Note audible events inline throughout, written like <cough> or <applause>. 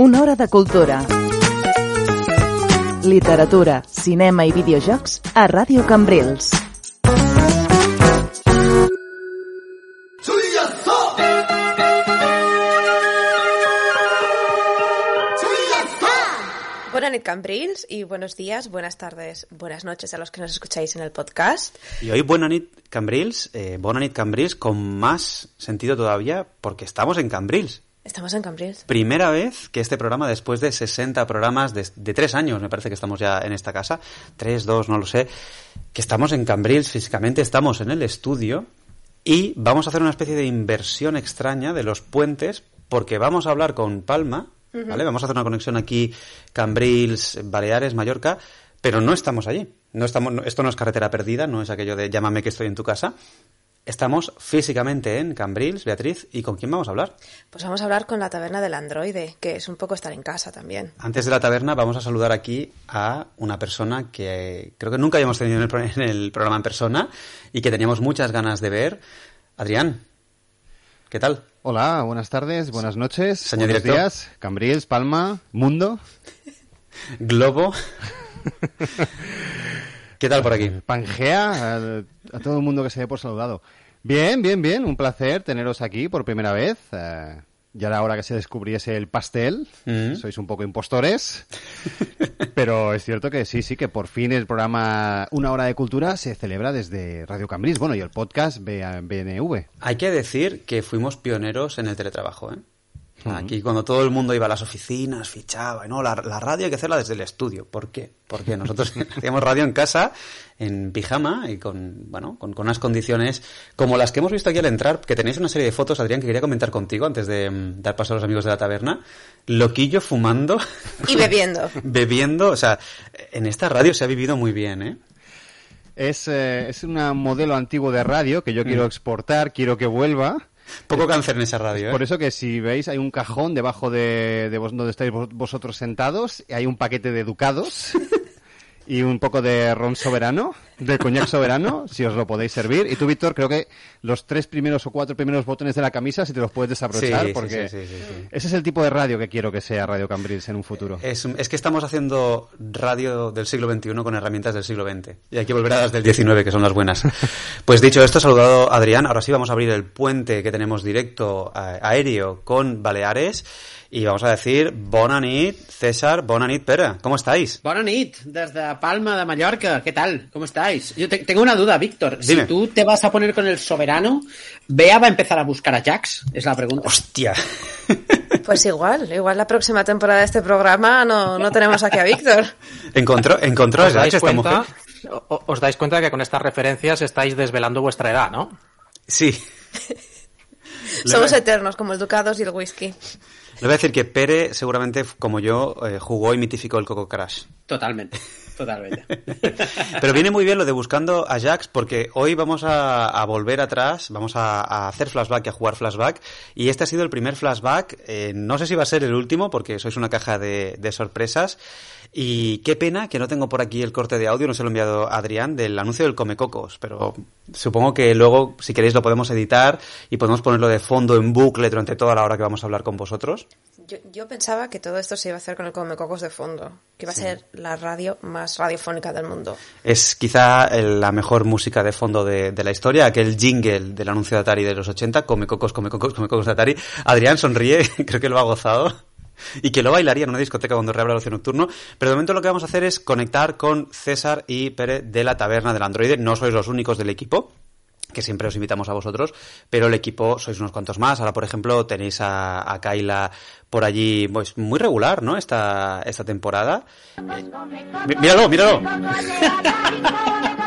Una hora de cultura. Literatura, cinema i videojocs a Ràdio Cambrils. Buenas noches, Cambrils, y buenos días, buenas tardes, buenas noches a los que nos escucháis en el podcast. Y hoy Buena Nit Cambrils, eh, Cambrils con más sentido todavía porque estamos en Cambrils. Estamos en Cambrils. Primera vez que este programa, después de 60 programas de, de tres años, me parece que estamos ya en esta casa, tres, dos, no lo sé, que estamos en Cambrils físicamente, estamos en el estudio y vamos a hacer una especie de inversión extraña de los puentes porque vamos a hablar con Palma, ¿vale? Vamos a hacer una conexión aquí Cambrils, Baleares, Mallorca, pero no estamos allí. No estamos, esto no es carretera perdida, no es aquello de llámame que estoy en tu casa. Estamos físicamente en Cambrils, Beatriz, ¿y con quién vamos a hablar? Pues vamos a hablar con la taberna del androide, que es un poco estar en casa también. Antes de la taberna vamos a saludar aquí a una persona que creo que nunca habíamos tenido en el, pro- en el programa en persona y que teníamos muchas ganas de ver. Adrián, ¿qué tal? Hola, buenas tardes, buenas noches, Señor buenos director. días, Cambrils, Palma, Mundo, <laughs> Globo. <laughs> ¿Qué tal por aquí? Pangea, a, a todo el mundo que se dé por saludado. Bien, bien, bien, un placer teneros aquí por primera vez. eh, ya era hora que se descubriese el pastel, Mm. sois un poco impostores, <laughs> pero es cierto que sí, sí, que por fin el programa Una Hora de Cultura se celebra desde Radio Cambrils, bueno, y el podcast BNV. Hay que decir que fuimos pioneros en el teletrabajo, ¿eh? Aquí cuando todo el mundo iba a las oficinas, fichaba, y no, la, la radio hay que hacerla desde el estudio. ¿Por qué? Porque nosotros <laughs> hacíamos radio en casa, en pijama y con, bueno, con, con unas condiciones como las que hemos visto aquí al entrar, que tenéis una serie de fotos, Adrián, que quería comentar contigo antes de mm, dar paso a los amigos de la taberna. Loquillo fumando, Y bebiendo. <laughs> bebiendo, o sea, en esta radio se ha vivido muy bien, ¿eh? Es, eh, es un modelo antiguo de radio que yo quiero exportar, quiero que vuelva. Poco cáncer en esa radio, ¿eh? Por eso que si veis hay un cajón debajo de, de vos- donde estáis vos- vosotros sentados, y hay un paquete de ducados <laughs> y un poco de ron soberano, de coñac soberano, si os lo podéis servir. Y tú, Víctor, creo que los tres primeros o cuatro primeros botones de la camisa, si te los puedes desabrochar, Sí, porque sí, sí, ese es el tipo de radio que quiero que sea Radio Cambrils en un futuro. Es, es que estamos haciendo radio del siglo XXI con herramientas del siglo XX. Y hay que volver a las del XIX, que son las buenas. <laughs> Pues dicho esto, saludado Adrián. Ahora sí vamos a abrir el puente que tenemos directo a- aéreo con Baleares. Y vamos a decir, bona nit, César, bona nit, Pere. ¿Cómo estáis? Bona nit, desde Palma de Mallorca. ¿Qué tal? ¿Cómo estáis? Yo te- tengo una duda, Víctor. Dime. Si tú te vas a poner con el soberano, ¿Bea va a empezar a buscar a Jax? Es la pregunta. ¡Hostia! <laughs> Pues igual, igual la próxima temporada de este programa no, no tenemos aquí a Víctor. ¿Encontró, encontró a ¿Os dais, Jax esta mujer? os dais cuenta que con estas referencias estáis desvelando vuestra edad, ¿no? Sí. <laughs> Somos eternos, como el Ducados y el whisky. Le voy a decir que Pere, seguramente, como yo, eh, jugó y mitificó el Coco Crash. Totalmente, totalmente. <laughs> Pero viene muy bien lo de buscando a Jax porque hoy vamos a, a volver atrás, vamos a, a hacer flashback y a jugar flashback. Y este ha sido el primer flashback. eh, no sé si va a ser el último porque sois una caja de, de sorpresas. Y qué pena que no tengo por aquí el corte de audio, no se lo he enviado a Adrián, del anuncio del Comecocos. Pero supongo que luego, si queréis, lo podemos editar y podemos ponerlo de fondo en bucle durante toda la hora que vamos a hablar con vosotros. Yo, yo pensaba que todo esto se iba a hacer con el Comecocos de fondo, que iba a ser la radio más radiofónica del mundo. Es quizá el- la mejor música de fondo de, de la historia, aquel jingle del anuncio de Atari de los 80, come cocos, come cocos, come cocos de Atari. Adrián sonríe, <laughs> creo que lo ha gozado. <laughs> Y que lo bailaría en una discoteca cuando reabra el ocio nocturno. Pero de momento lo que vamos a hacer es conectar con César y Pere de la taberna del androide. No sois los únicos del equipo que siempre os invitamos a vosotros, pero el equipo sois unos cuantos más. Ahora, por ejemplo, tenéis a, a Kaila por allí, pues muy regular, ¿no? Esta, esta temporada. Eh, mí- míralo, míralo. <laughs> <laughs>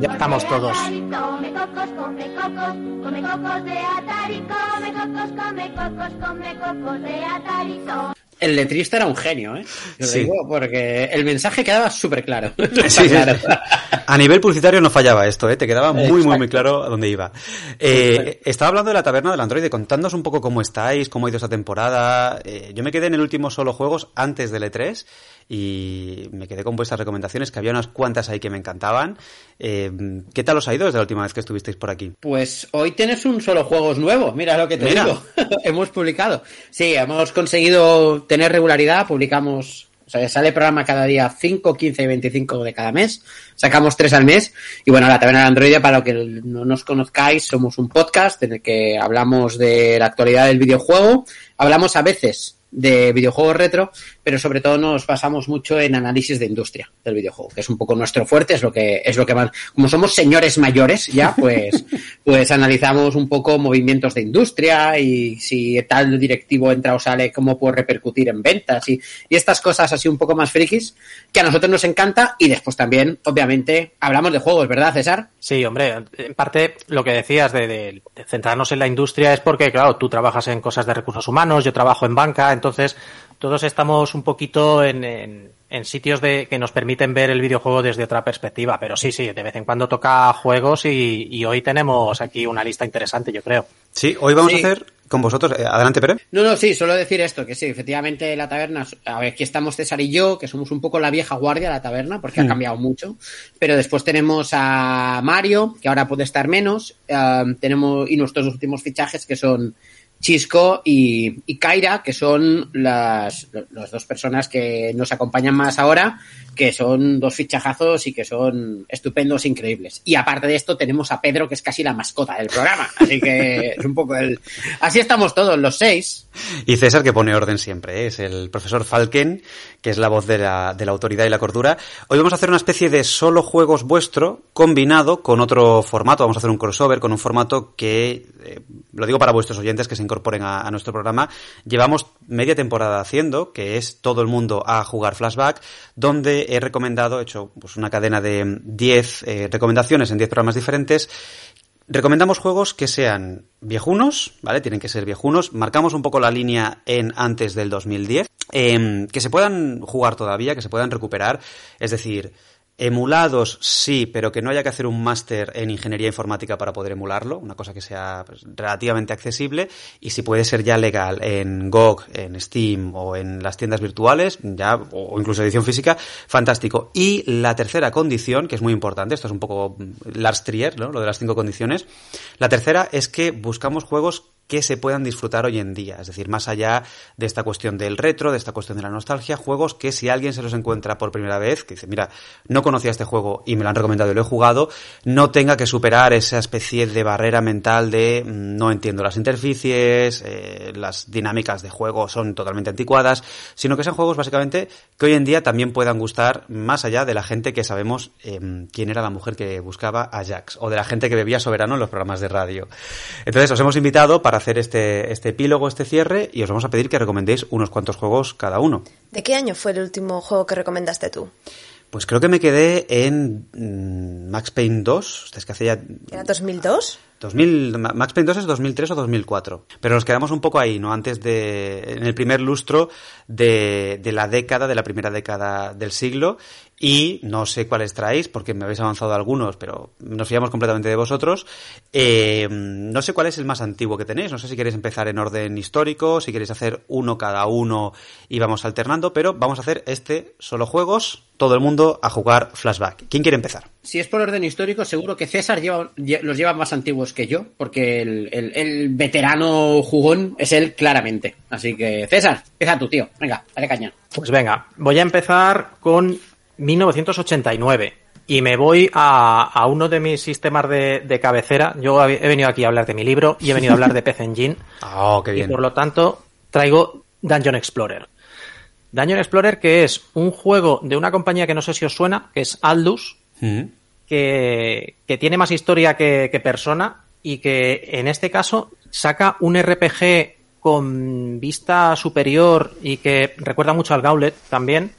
Ya estamos todos. El letrista era un genio, ¿eh? Yo Sí. digo porque el mensaje quedaba súper claro. Sí, sí, sí. A nivel publicitario no fallaba esto, ¿eh? te quedaba muy, muy, muy claro a dónde iba. Eh, estaba hablando de la taberna del Android, contándonos un poco cómo estáis, cómo ha ido esta temporada. Eh, yo me quedé en el último solo juegos antes del E3 y me quedé con vuestras recomendaciones, que había unas cuantas ahí que me encantaban. Eh, ¿Qué tal os ha ido desde la última vez que estuvisteis por aquí? Pues hoy tienes un solo juegos nuevo, mira lo que te Mira. digo. <laughs> hemos publicado. Sí, hemos conseguido tener regularidad, publicamos, o sea, sale el programa cada día 5, 15 y 25 de cada mes. Sacamos tres al mes. Y bueno, la Taberna del Android, para lo que no nos conozcáis, somos un podcast en el que hablamos de la actualidad del videojuego. Hablamos a veces de videojuegos retro, pero sobre todo nos basamos mucho en análisis de industria del videojuego, que es un poco nuestro fuerte, es lo que es lo que más, como somos señores mayores ya, <laughs> pues pues analizamos un poco movimientos de industria y si tal directivo entra o sale, cómo puede repercutir en ventas y, y estas cosas así un poco más frikis que a nosotros nos encanta y después también, obviamente, hablamos de juegos, ¿verdad, César? Sí, hombre, en parte lo que decías de, de- de centrarnos en la industria es porque, claro, tú trabajas en cosas de recursos humanos, yo trabajo en banca, entonces todos estamos un poquito en, en- en sitios de, que nos permiten ver el videojuego desde otra perspectiva. Pero sí, sí, de vez en cuando toca juegos y, y hoy tenemos aquí una lista interesante, yo creo. Sí, hoy vamos Sí. a hacer con vosotros. eh, adelante, Pere. No, no, sí, solo decir esto, que sí, efectivamente la taberna, a ver, aquí estamos César y yo, que somos un poco la vieja guardia de la taberna, porque ha cambiado mucho, pero después tenemos a Mario, que ahora puede estar menos, eh, tenemos, y nuestros últimos fichajes, que son Chisco y, Kaira, que son las, dos personas que nos acompañan más ahora, que son dos fichajazos y que son estupendos, increíbles. Y aparte de esto tenemos a Pedro, que es casi la mascota del programa, así que es un poco el... Así estamos todos, los seis. Y César, que pone orden siempre, ¿eh? es el profesor Falken, que es la voz de la, de la autoridad y la cordura. Hoy vamos a hacer una especie de solo juegos vuestro combinado con otro formato. Vamos a hacer un crossover con un formato que, eh, lo digo para vuestros oyentes que se incorporen a, nuestro programa, llevamos media temporada haciendo, que es todo el mundo a jugar flashback, donde he recomendado, he hecho pues, una cadena de 10 eh, recomendaciones en 10 programas diferentes Recomendamos juegos que sean viejunos, ¿vale? Tienen que ser viejunos. Marcamos un poco la línea en antes del 2010. em, que se puedan jugar todavía, que se puedan recuperar. Es decir, emulados sí, pero que no haya que hacer un máster en ingeniería informática para poder emularlo. Una cosa que sea pues, relativamente accesible. Y si puede ser ya legal en GOG, en Steam o en las tiendas virtuales, ya, o incluso edición física, fantástico. Y la tercera condición, que es muy importante, esto es un poco mm, Lars Trier, ¿no? Lo de las cinco condiciones. La tercera es que buscamos juegos que se puedan disfrutar hoy en día. Es decir, más allá de esta cuestión del retro, de esta cuestión de la nostalgia, juegos que si alguien se los encuentra por primera vez, que dice, mira, no conocía este juego y me lo han recomendado y lo he jugado, no tenga que superar esa especie de barrera mental de mm, no entiendo las interficies, eh, las dinámicas de juego son totalmente anticuadas, sino que sean juegos básicamente que hoy en día también puedan gustar más allá de la gente que sabemos eh, quién era la mujer que buscaba a Jax o de la gente que bebía soberano en los programas de radio. Entonces os hemos invitado para hacer este, este epílogo, este cierre y os vamos a pedir que recomendéis unos cuantos juegos cada uno. ¿De qué año fue el último juego que recomendaste tú? Pues creo que me quedé en mm, Max Payne 2, es que hace ya ¿Era 2002? 2000, Ma- Max Payne 2 es 2003 o 2004. Pero nos quedamos un poco ahí, ¿no? Antes de, en el primer lustro de, de la década, de la primera década del siglo. Y no sé cuáles traéis, porque me habéis avanzado algunos, pero nos fiamos completamente de vosotros. Eh, no sé cuál es el más antiguo que tenéis. No sé si queréis empezar en orden histórico, si queréis hacer uno cada uno y vamos alternando, pero vamos a hacer este solo juegos, todo el mundo a jugar flashback. ¿Quién quiere empezar? Si es por orden histórico, seguro que César lleva, lle- los lleva más antiguos que yo, porque el, el- el veterano jugón es él claramente. Así que, César, empieza tú, tío. Venga, dale caña. Pues venga, voy a empezar con 1989 y me voy a, a uno de mis sistemas de, de cabecera. Yo he venido aquí a hablar de mi libro y he venido a hablar de PC Engine. Oh, <laughs> qué y bien. por lo tanto traigo Dungeon Explorer. Dungeon Explorer que es un juego de una compañía que no sé si os suena, que es Aldus, Mm. que, que tiene más historia que, que persona y que en este caso saca un RPG con vista superior y que recuerda mucho al Gauntlet también,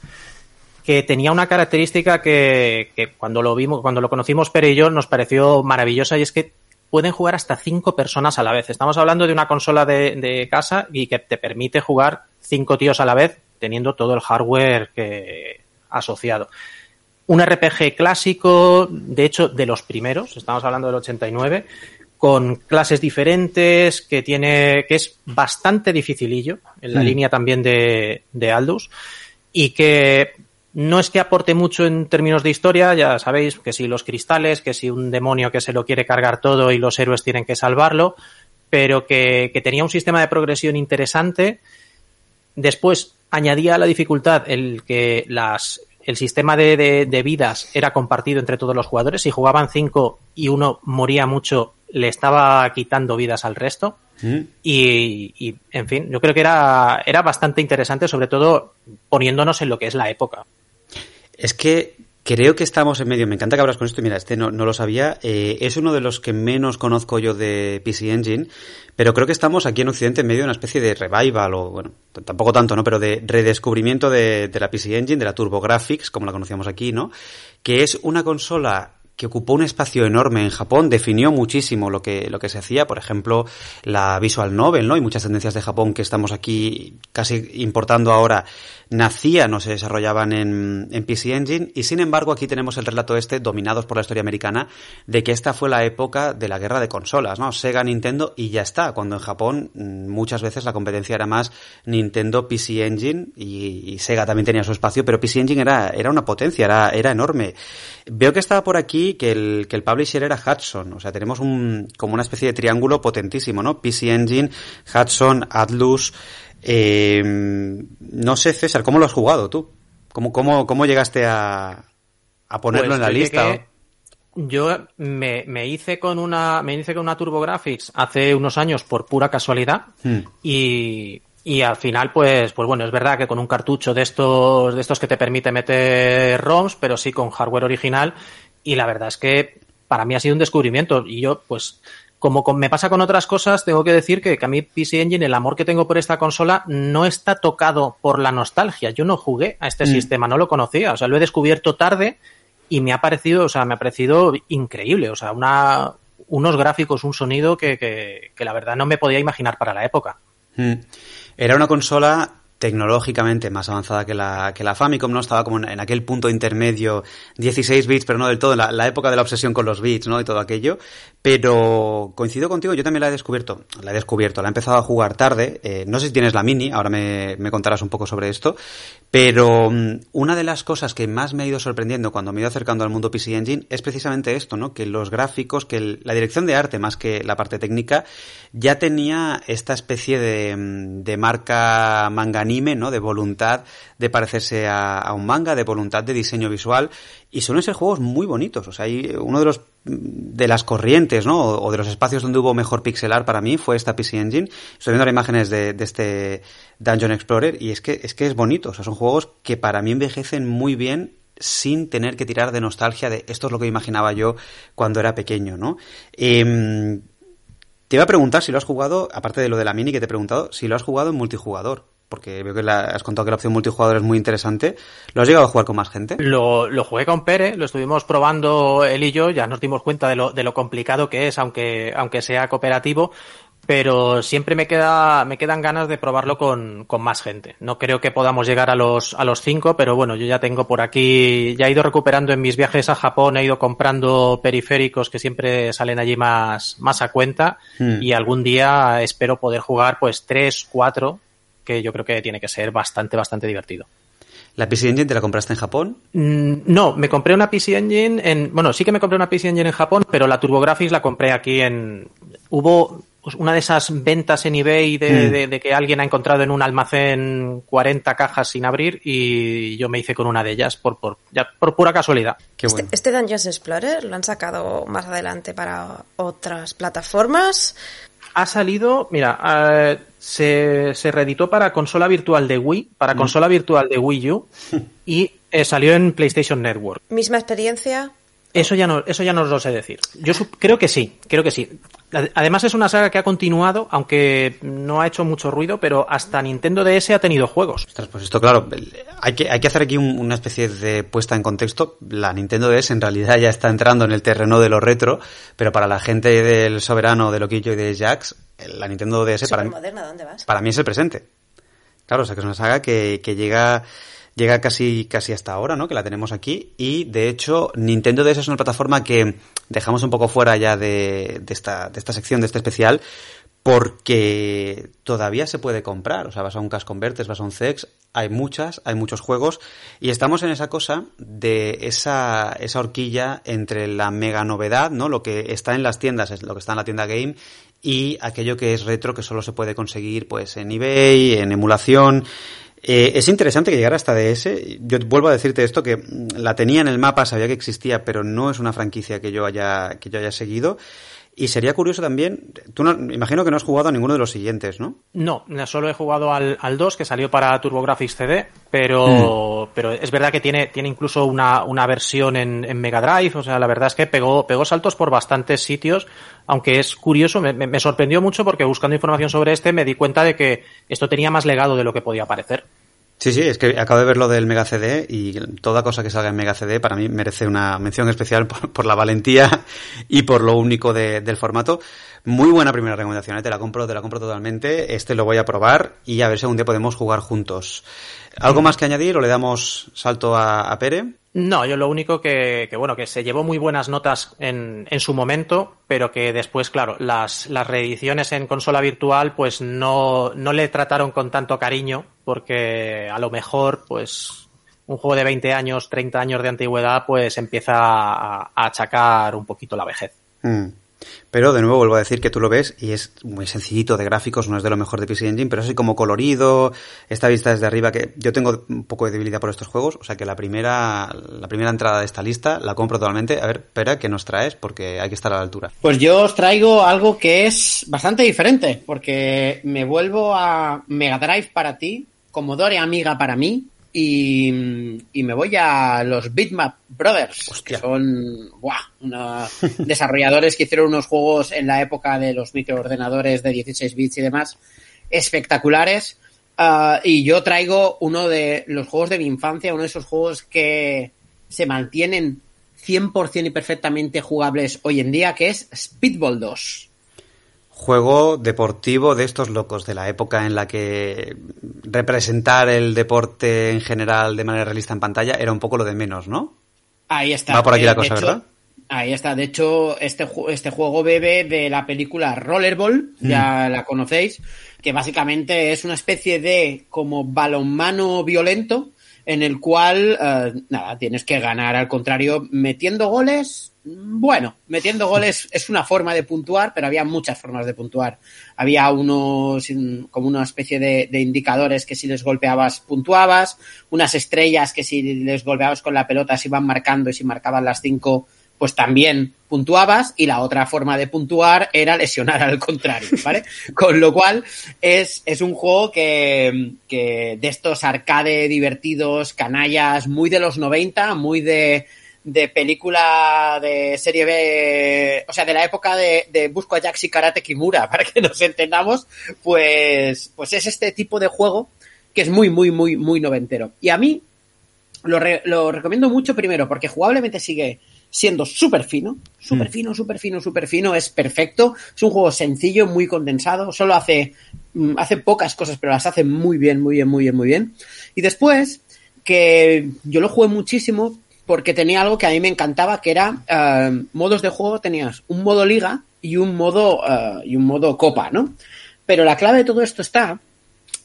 que tenía una característica que, que cuando lo vimos, cuando lo conocimos Pere y yo nos pareció maravillosa y es que pueden jugar hasta cinco personas a la vez. Estamos hablando de una consola de, de casa y que te permite jugar cinco tíos a la vez, teniendo todo el hardware que asociado. Un RPG clásico, de hecho, de los primeros, estamos hablando del 89, con clases diferentes, que tiene, que es bastante dificilillo, en la línea también de, de Aldous, y que no es que aporte mucho en términos de historia, ya sabéis que si los cristales, que si un demonio que se lo quiere cargar todo y los héroes tienen que salvarlo, pero que, que tenía un sistema de progresión interesante. Después añadía a la dificultad el que las, el sistema de, de- de vidas era compartido entre todos los jugadores. Si jugaban cinco y uno moría mucho, le estaba quitando vidas al resto. Mm. Y, y, en fin, yo creo que era, era bastante interesante, sobre todo poniéndonos en lo que es la época. Es que creo que estamos en medio. Me encanta que hablas con esto. Mira, este no, no lo sabía. Eh, es uno de los que menos conozco yo de PC Engine, pero creo que estamos aquí en Occidente en medio de una especie de revival, o bueno, tampoco tanto, ¿no? Pero de redescubrimiento de, de la PC Engine, de la TurboGrafx, como la conocíamos aquí, ¿no? Que es una consola que ocupó un espacio enorme en Japón, definió muchísimo lo que, lo que se hacía, por ejemplo, la visual novel, ¿no? Y muchas tendencias de Japón que estamos aquí casi importando ahora nacían o se desarrollaban en, en PC Engine y sin embargo aquí tenemos el relato este, dominados por la historia americana, de que esta fue la época de la guerra de consolas, ¿no? Sega, Nintendo y ya está, cuando en Japón mm, muchas veces la competencia era más Nintendo, PC Engine y, y Sega también tenía su espacio, pero PC Engine era, era una potencia, era, era enorme. Veo que estaba por aquí que el, que el publisher era Hudson, o sea, tenemos un, como una especie de triángulo potentísimo, ¿no? PC Engine, Hudson, Atlus, eh, no sé, César, ¿cómo lo has jugado tú? ¿Cómo, cómo, cómo llegaste a, a ponerlo Pues en la lista? Yo me, me hice con una me hice con una TurboGrafx hace unos años por pura casualidad Hmm. y, y al final pues pues bueno es verdad que con un cartucho de estos de estos que te permite meter ROMs pero sí con hardware original y la verdad es que para mí ha sido un descubrimiento y yo pues como con- me pasa con otras cosas, tengo que decir que, que a mí PC Engine, el amor que tengo por esta consola, no está tocado por la nostalgia. Yo no jugué a este Mm. sistema, no lo conocía. O sea, lo he descubierto tarde y me ha parecido, o sea, me ha parecido increíble. O sea, una, unos gráficos, un sonido que, que, que la verdad no me podía imaginar para la época. Mm. Era una consola tecnológicamente más avanzada que la, que la Famicom, ¿no? Estaba como en, aquel punto intermedio, 16 bits, pero no del todo, la, la época de la obsesión con los bits, ¿no? Y todo aquello. Pero coincido contigo, yo también la he descubierto, la he descubierto, la he empezado a jugar tarde, eh, no sé si tienes la mini, ahora me, me contarás un poco sobre esto, pero mm, una de las cosas que más me ha ido sorprendiendo cuando me he ido acercando al mundo PC Engine es precisamente esto, ¿no? Que los gráficos, que la dirección de arte más que la parte técnica ya tenía esta especie de, mm, de marca manga anime, ¿no? De voluntad de parecerse a, un manga, de voluntad de diseño visual y suelen ser juegos muy bonitos. O sea, hay uno de los de las corrientes, ¿no? O, de los espacios donde hubo mejor pixelar para mí fue esta PC Engine. Estoy viendo ahora imágenes de, de este Dungeon Explorer y es que es que es bonito. O sea, son juegos que para mí envejecen muy bien sin tener que tirar de nostalgia de esto es lo que imaginaba yo cuando era pequeño, ¿no? Em, te iba a preguntar si lo has jugado, aparte de lo de la mini que te he preguntado, si lo has jugado en multijugador. Porque veo que la- has contado que la opción multijugador es muy interesante. ¿Lo has llegado a jugar con más gente? Lo, lo jugué con Pere, lo estuvimos probando él y yo, ya nos dimos cuenta de lo, de lo complicado que es, aunque, aunque sea cooperativo, pero siempre me queda, me quedan ganas de probarlo con, con más gente. No creo que podamos llegar a los, a los cinco, pero bueno, yo ya tengo por aquí, ya he ido recuperando en mis viajes a Japón, he ido comprando periféricos que siempre salen allí más, más a cuenta, Hmm. y algún día espero poder jugar pues tres, cuatro, que yo creo que tiene que ser bastante, bastante divertido. ¿La PC Engine te la compraste en Japón? Mm, No, me compré una PC Engine en. Bueno, sí que me compré una PC Engine en Japón, pero la TurboGrafx la compré aquí en. Hubo pues, una de esas ventas en eBay de, Mm. de- de que alguien ha encontrado en un almacén 40 cajas sin abrir y yo me hice con una de ellas por, por, ya, por pura casualidad. Qué Este, este Dungeons Explorer lo han sacado más adelante para otras plataformas. Ha salido, mira, eh, se, se reeditó para consola virtual de Wii, para consola virtual de Wii U <laughs> y eh, salió en PlayStation Network. Misma experiencia. Eso ya no, eso ya no os lo sé decir. Yo creo que sí, creo que sí. Ade- Además es una saga que ha continuado, aunque no ha hecho mucho ruido, pero hasta Nintendo DS ha tenido juegos. Ostras, pues esto, claro, hay que, hay que hacer aquí un- una especie de puesta en contexto. La Nintendo DS en realidad ya está entrando en el terreno de lo retro, pero para la gente del Soberano, de Loquillo y de Jax, la Nintendo DS para mí, Supermoderna, ¿dónde vas? para mí es el presente. Claro, o sea que es una saga que, que llega llega casi, casi hasta ahora, ¿no? Que la tenemos aquí. Y de hecho, Nintendo DS es una plataforma que dejamos un poco fuera ya de, de, esta, de esta sección, de este especial, porque todavía se puede comprar. O sea, vas a un Cash Converters, vas a un CEX, hay muchas, hay muchos juegos, y estamos en esa cosa de esa, esa horquilla entre la mega novedad, ¿no? Lo que está en las tiendas, es lo que está en la tienda game, y aquello que es retro que solo se puede conseguir pues en eBay, en emulación. Eh, es interesante que llegara hasta DS. Yo vuelvo a decirte esto que mm, la tenía en el mapa, sabía que existía, pero no es una franquicia que yo haya que yo haya seguido. Y sería curioso también, tú no, imagino que no has jugado a ninguno de los siguientes, ¿no? No, solo he jugado al, al 2 que salió para TurboGrafx CD, pero, mm. pero es verdad que tiene, tiene incluso una, una versión en, en, Mega Drive, o sea, la verdad es que pegó, pegó saltos por bastantes sitios, aunque es curioso, me, me sorprendió mucho porque buscando información sobre este me di cuenta de que esto tenía más legado de lo que podía parecer. Sí, sí, es que acabo de ver lo del Mega CD y toda cosa que salga en Mega CD para mí merece una mención especial por, por la valentía <laughs> y por lo único de, del formato. Muy buena primera recomendación, ¿eh? te la compro, te la compro totalmente. Este lo voy a probar y a ver si algún día podemos jugar juntos. ¿Algo más que añadir o le damos salto a, a Pere? No, yo lo único que, que, bueno, que se llevó muy buenas notas en, en su momento, pero que después, claro, las, las reediciones en consola virtual, pues no, no le trataron con tanto cariño, porque a lo mejor, pues, un juego de 20 años, 30 años de antigüedad, pues empieza a, achacar un poquito la vejez. Mm. Pero de nuevo vuelvo a decir que tú lo ves y es muy sencillito de gráficos, no es de lo mejor de PC Engine, pero así como colorido, esta vista desde arriba que yo tengo un poco de debilidad por estos juegos, o sea que la primera la primera entrada de esta lista la compro totalmente. A ver, espera, ¿qué nos traes? Porque hay que estar a la altura. Pues yo os traigo algo que es bastante diferente, porque me vuelvo a Mega Drive para ti, Commodore Amiga para mí, y, y, me voy a los Bitmap Brothers, Hostia. que son ¡buah! Una, desarrolladores que hicieron unos juegos en la época de los microordenadores de 16 bits y demás espectaculares. Uh, y yo traigo uno de los juegos de mi infancia, uno de esos juegos que se mantienen 100% y perfectamente jugables hoy en día, que es Speedball 2 juego deportivo de estos locos de la época en la que representar el deporte en general de manera realista en pantalla era un poco lo de menos, ¿no? Ahí está. Va por aquí eh, la cosa, hecho, ¿verdad? Ahí está. De hecho, este, este juego bebe de la película Rollerball, mm. ya la conocéis, que básicamente es una especie de como balonmano violento en el cual, uh, nada, tienes que ganar al contrario metiendo goles, bueno, metiendo goles es una forma de puntuar, pero había muchas formas de puntuar. Había unos, como una especie de, de, indicadores que si les golpeabas puntuabas, unas estrellas que si les golpeabas con la pelota se iban marcando y si marcaban las cinco, pues también puntuabas y la otra forma de puntuar era lesionar al contrario, ¿vale? <laughs> Con lo cual es, es un juego que, que de estos arcade divertidos, canallas, muy de los 90, muy de de película de serie B, o sea, de la época de, de Busco a Jax y Karate Kimura, <laughs> para que nos entendamos, pues, pues es este tipo de juego que es muy, muy, muy, muy noventero. Y a mí lo, re, lo recomiendo mucho primero porque jugablemente sigue siendo súper fino, súper fino, súper fino, súper fino, es perfecto, es un juego sencillo, muy condensado, solo hace, hace pocas cosas, pero las hace muy bien, muy bien, muy bien, muy bien. Y después, que yo lo jugué muchísimo porque tenía algo que a mí me encantaba, que era uh, modos de juego, tenías un modo liga y un modo, uh, y un modo copa, ¿no? Pero la clave de todo esto está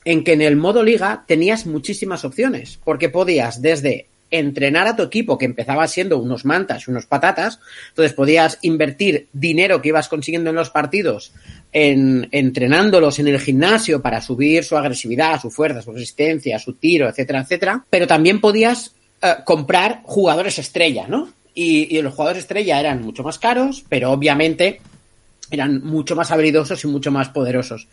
en que en el modo liga tenías muchísimas opciones, porque podías desde entrenar a tu equipo, que empezaba siendo unos mantas y unos patatas, entonces podías invertir dinero que ibas consiguiendo en los partidos en entrenándolos en el gimnasio para subir su agresividad, su fuerza, su resistencia, su tiro, etcétera, etcétera, pero también podías uh, comprar jugadores estrella, ¿no? Y, y, los jugadores estrella eran mucho más caros, pero obviamente eran mucho más habilidosos y mucho más poderosos.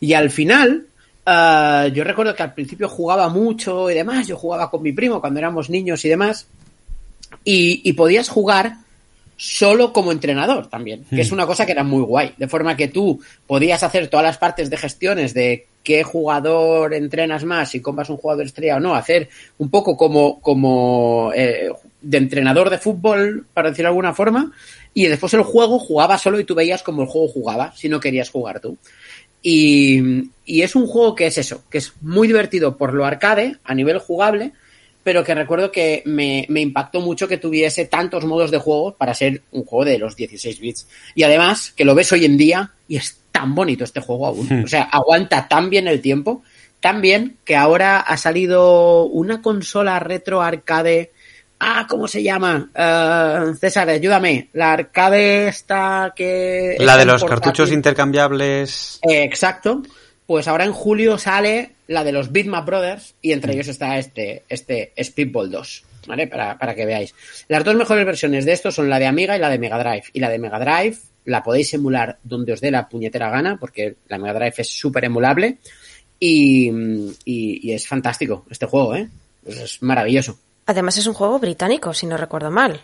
Y al final, uh, yo recuerdo que al principio jugaba mucho y demás, yo jugaba con mi primo cuando éramos niños y demás, y, y podías jugar solo como entrenador también, que es una cosa que era muy guay, de forma que tú podías hacer todas las partes de gestiones de qué jugador entrenas más, si compras un jugador estrella o no, hacer un poco como, como eh, de entrenador de fútbol, para decirlo de alguna forma, y después el juego jugaba solo y tú veías como el juego jugaba, si no querías jugar tú. Y, y es un juego que es eso, que es muy divertido por lo arcade, a nivel jugable, pero que recuerdo que me, me impactó mucho que tuviese tantos modos de juego para ser un juego de los 16 bits. Y además, que lo ves hoy en día y es tan bonito este juego aún. O sea, aguanta tan bien el tiempo, tan bien que ahora ha salido una consola retro arcade. Ah, ¿cómo se llama? Eh, César, ayúdame. La arcade está que. La de los portátil. cartuchos intercambiables. Eh, exacto. Pues ahora en julio sale la de los Bitmap Brothers y entre ellos está este, este Speedball 2, ¿vale? Para, para que veáis. Las dos mejores versiones de esto son la de Amiga y la de Mega Drive. Y la de Mega Drive la podéis emular donde os dé la puñetera gana, porque la Mega Drive es súper emulable y, y- es fantástico este juego, ¿eh? Es maravilloso. Además es un juego británico, si no recuerdo mal.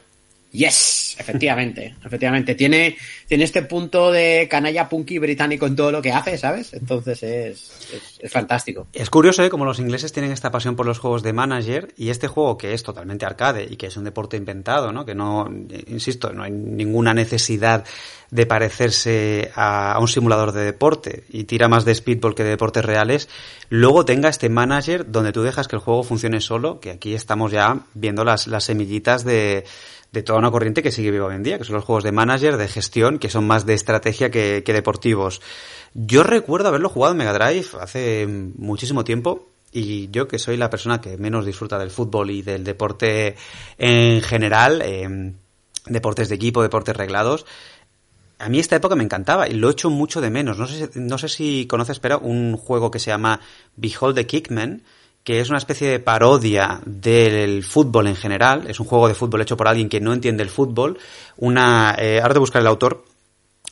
Yes, efectivamente, <laughs> efectivamente. Tiene, tiene este punto de canalla punky británico en todo lo que hace, ¿sabes? Entonces es, es, fantástico. Es curioso, ¿eh? Como los ingleses tienen esta pasión por los juegos de manager y este juego que es totalmente arcade y que es un deporte inventado, ¿no? Que no, insisto, no hay ninguna necesidad de parecerse a, un simulador de deporte y tira más de speedball que de deportes reales, luego tenga este manager donde tú dejas que el juego funcione solo, que aquí estamos ya viendo las semillitas de, de toda una corriente que sigue viva hoy en día, que son los juegos de manager, de gestión, que son más de estrategia que, que deportivos. Yo recuerdo haberlo jugado en Mega Drive hace muchísimo tiempo y yo que soy la persona que menos disfruta del fútbol y del deporte en general, eh, deportes de equipo, deportes reglados, a mí esta época me encantaba y lo echo mucho de menos. No sé, no sé si conoces, pero un juego que se llama Behold the Kickman, que es una especie de parodia del fútbol en general. Es un juego de fútbol hecho por alguien que no entiende el fútbol. Una, eh, ahora te buscar el autor.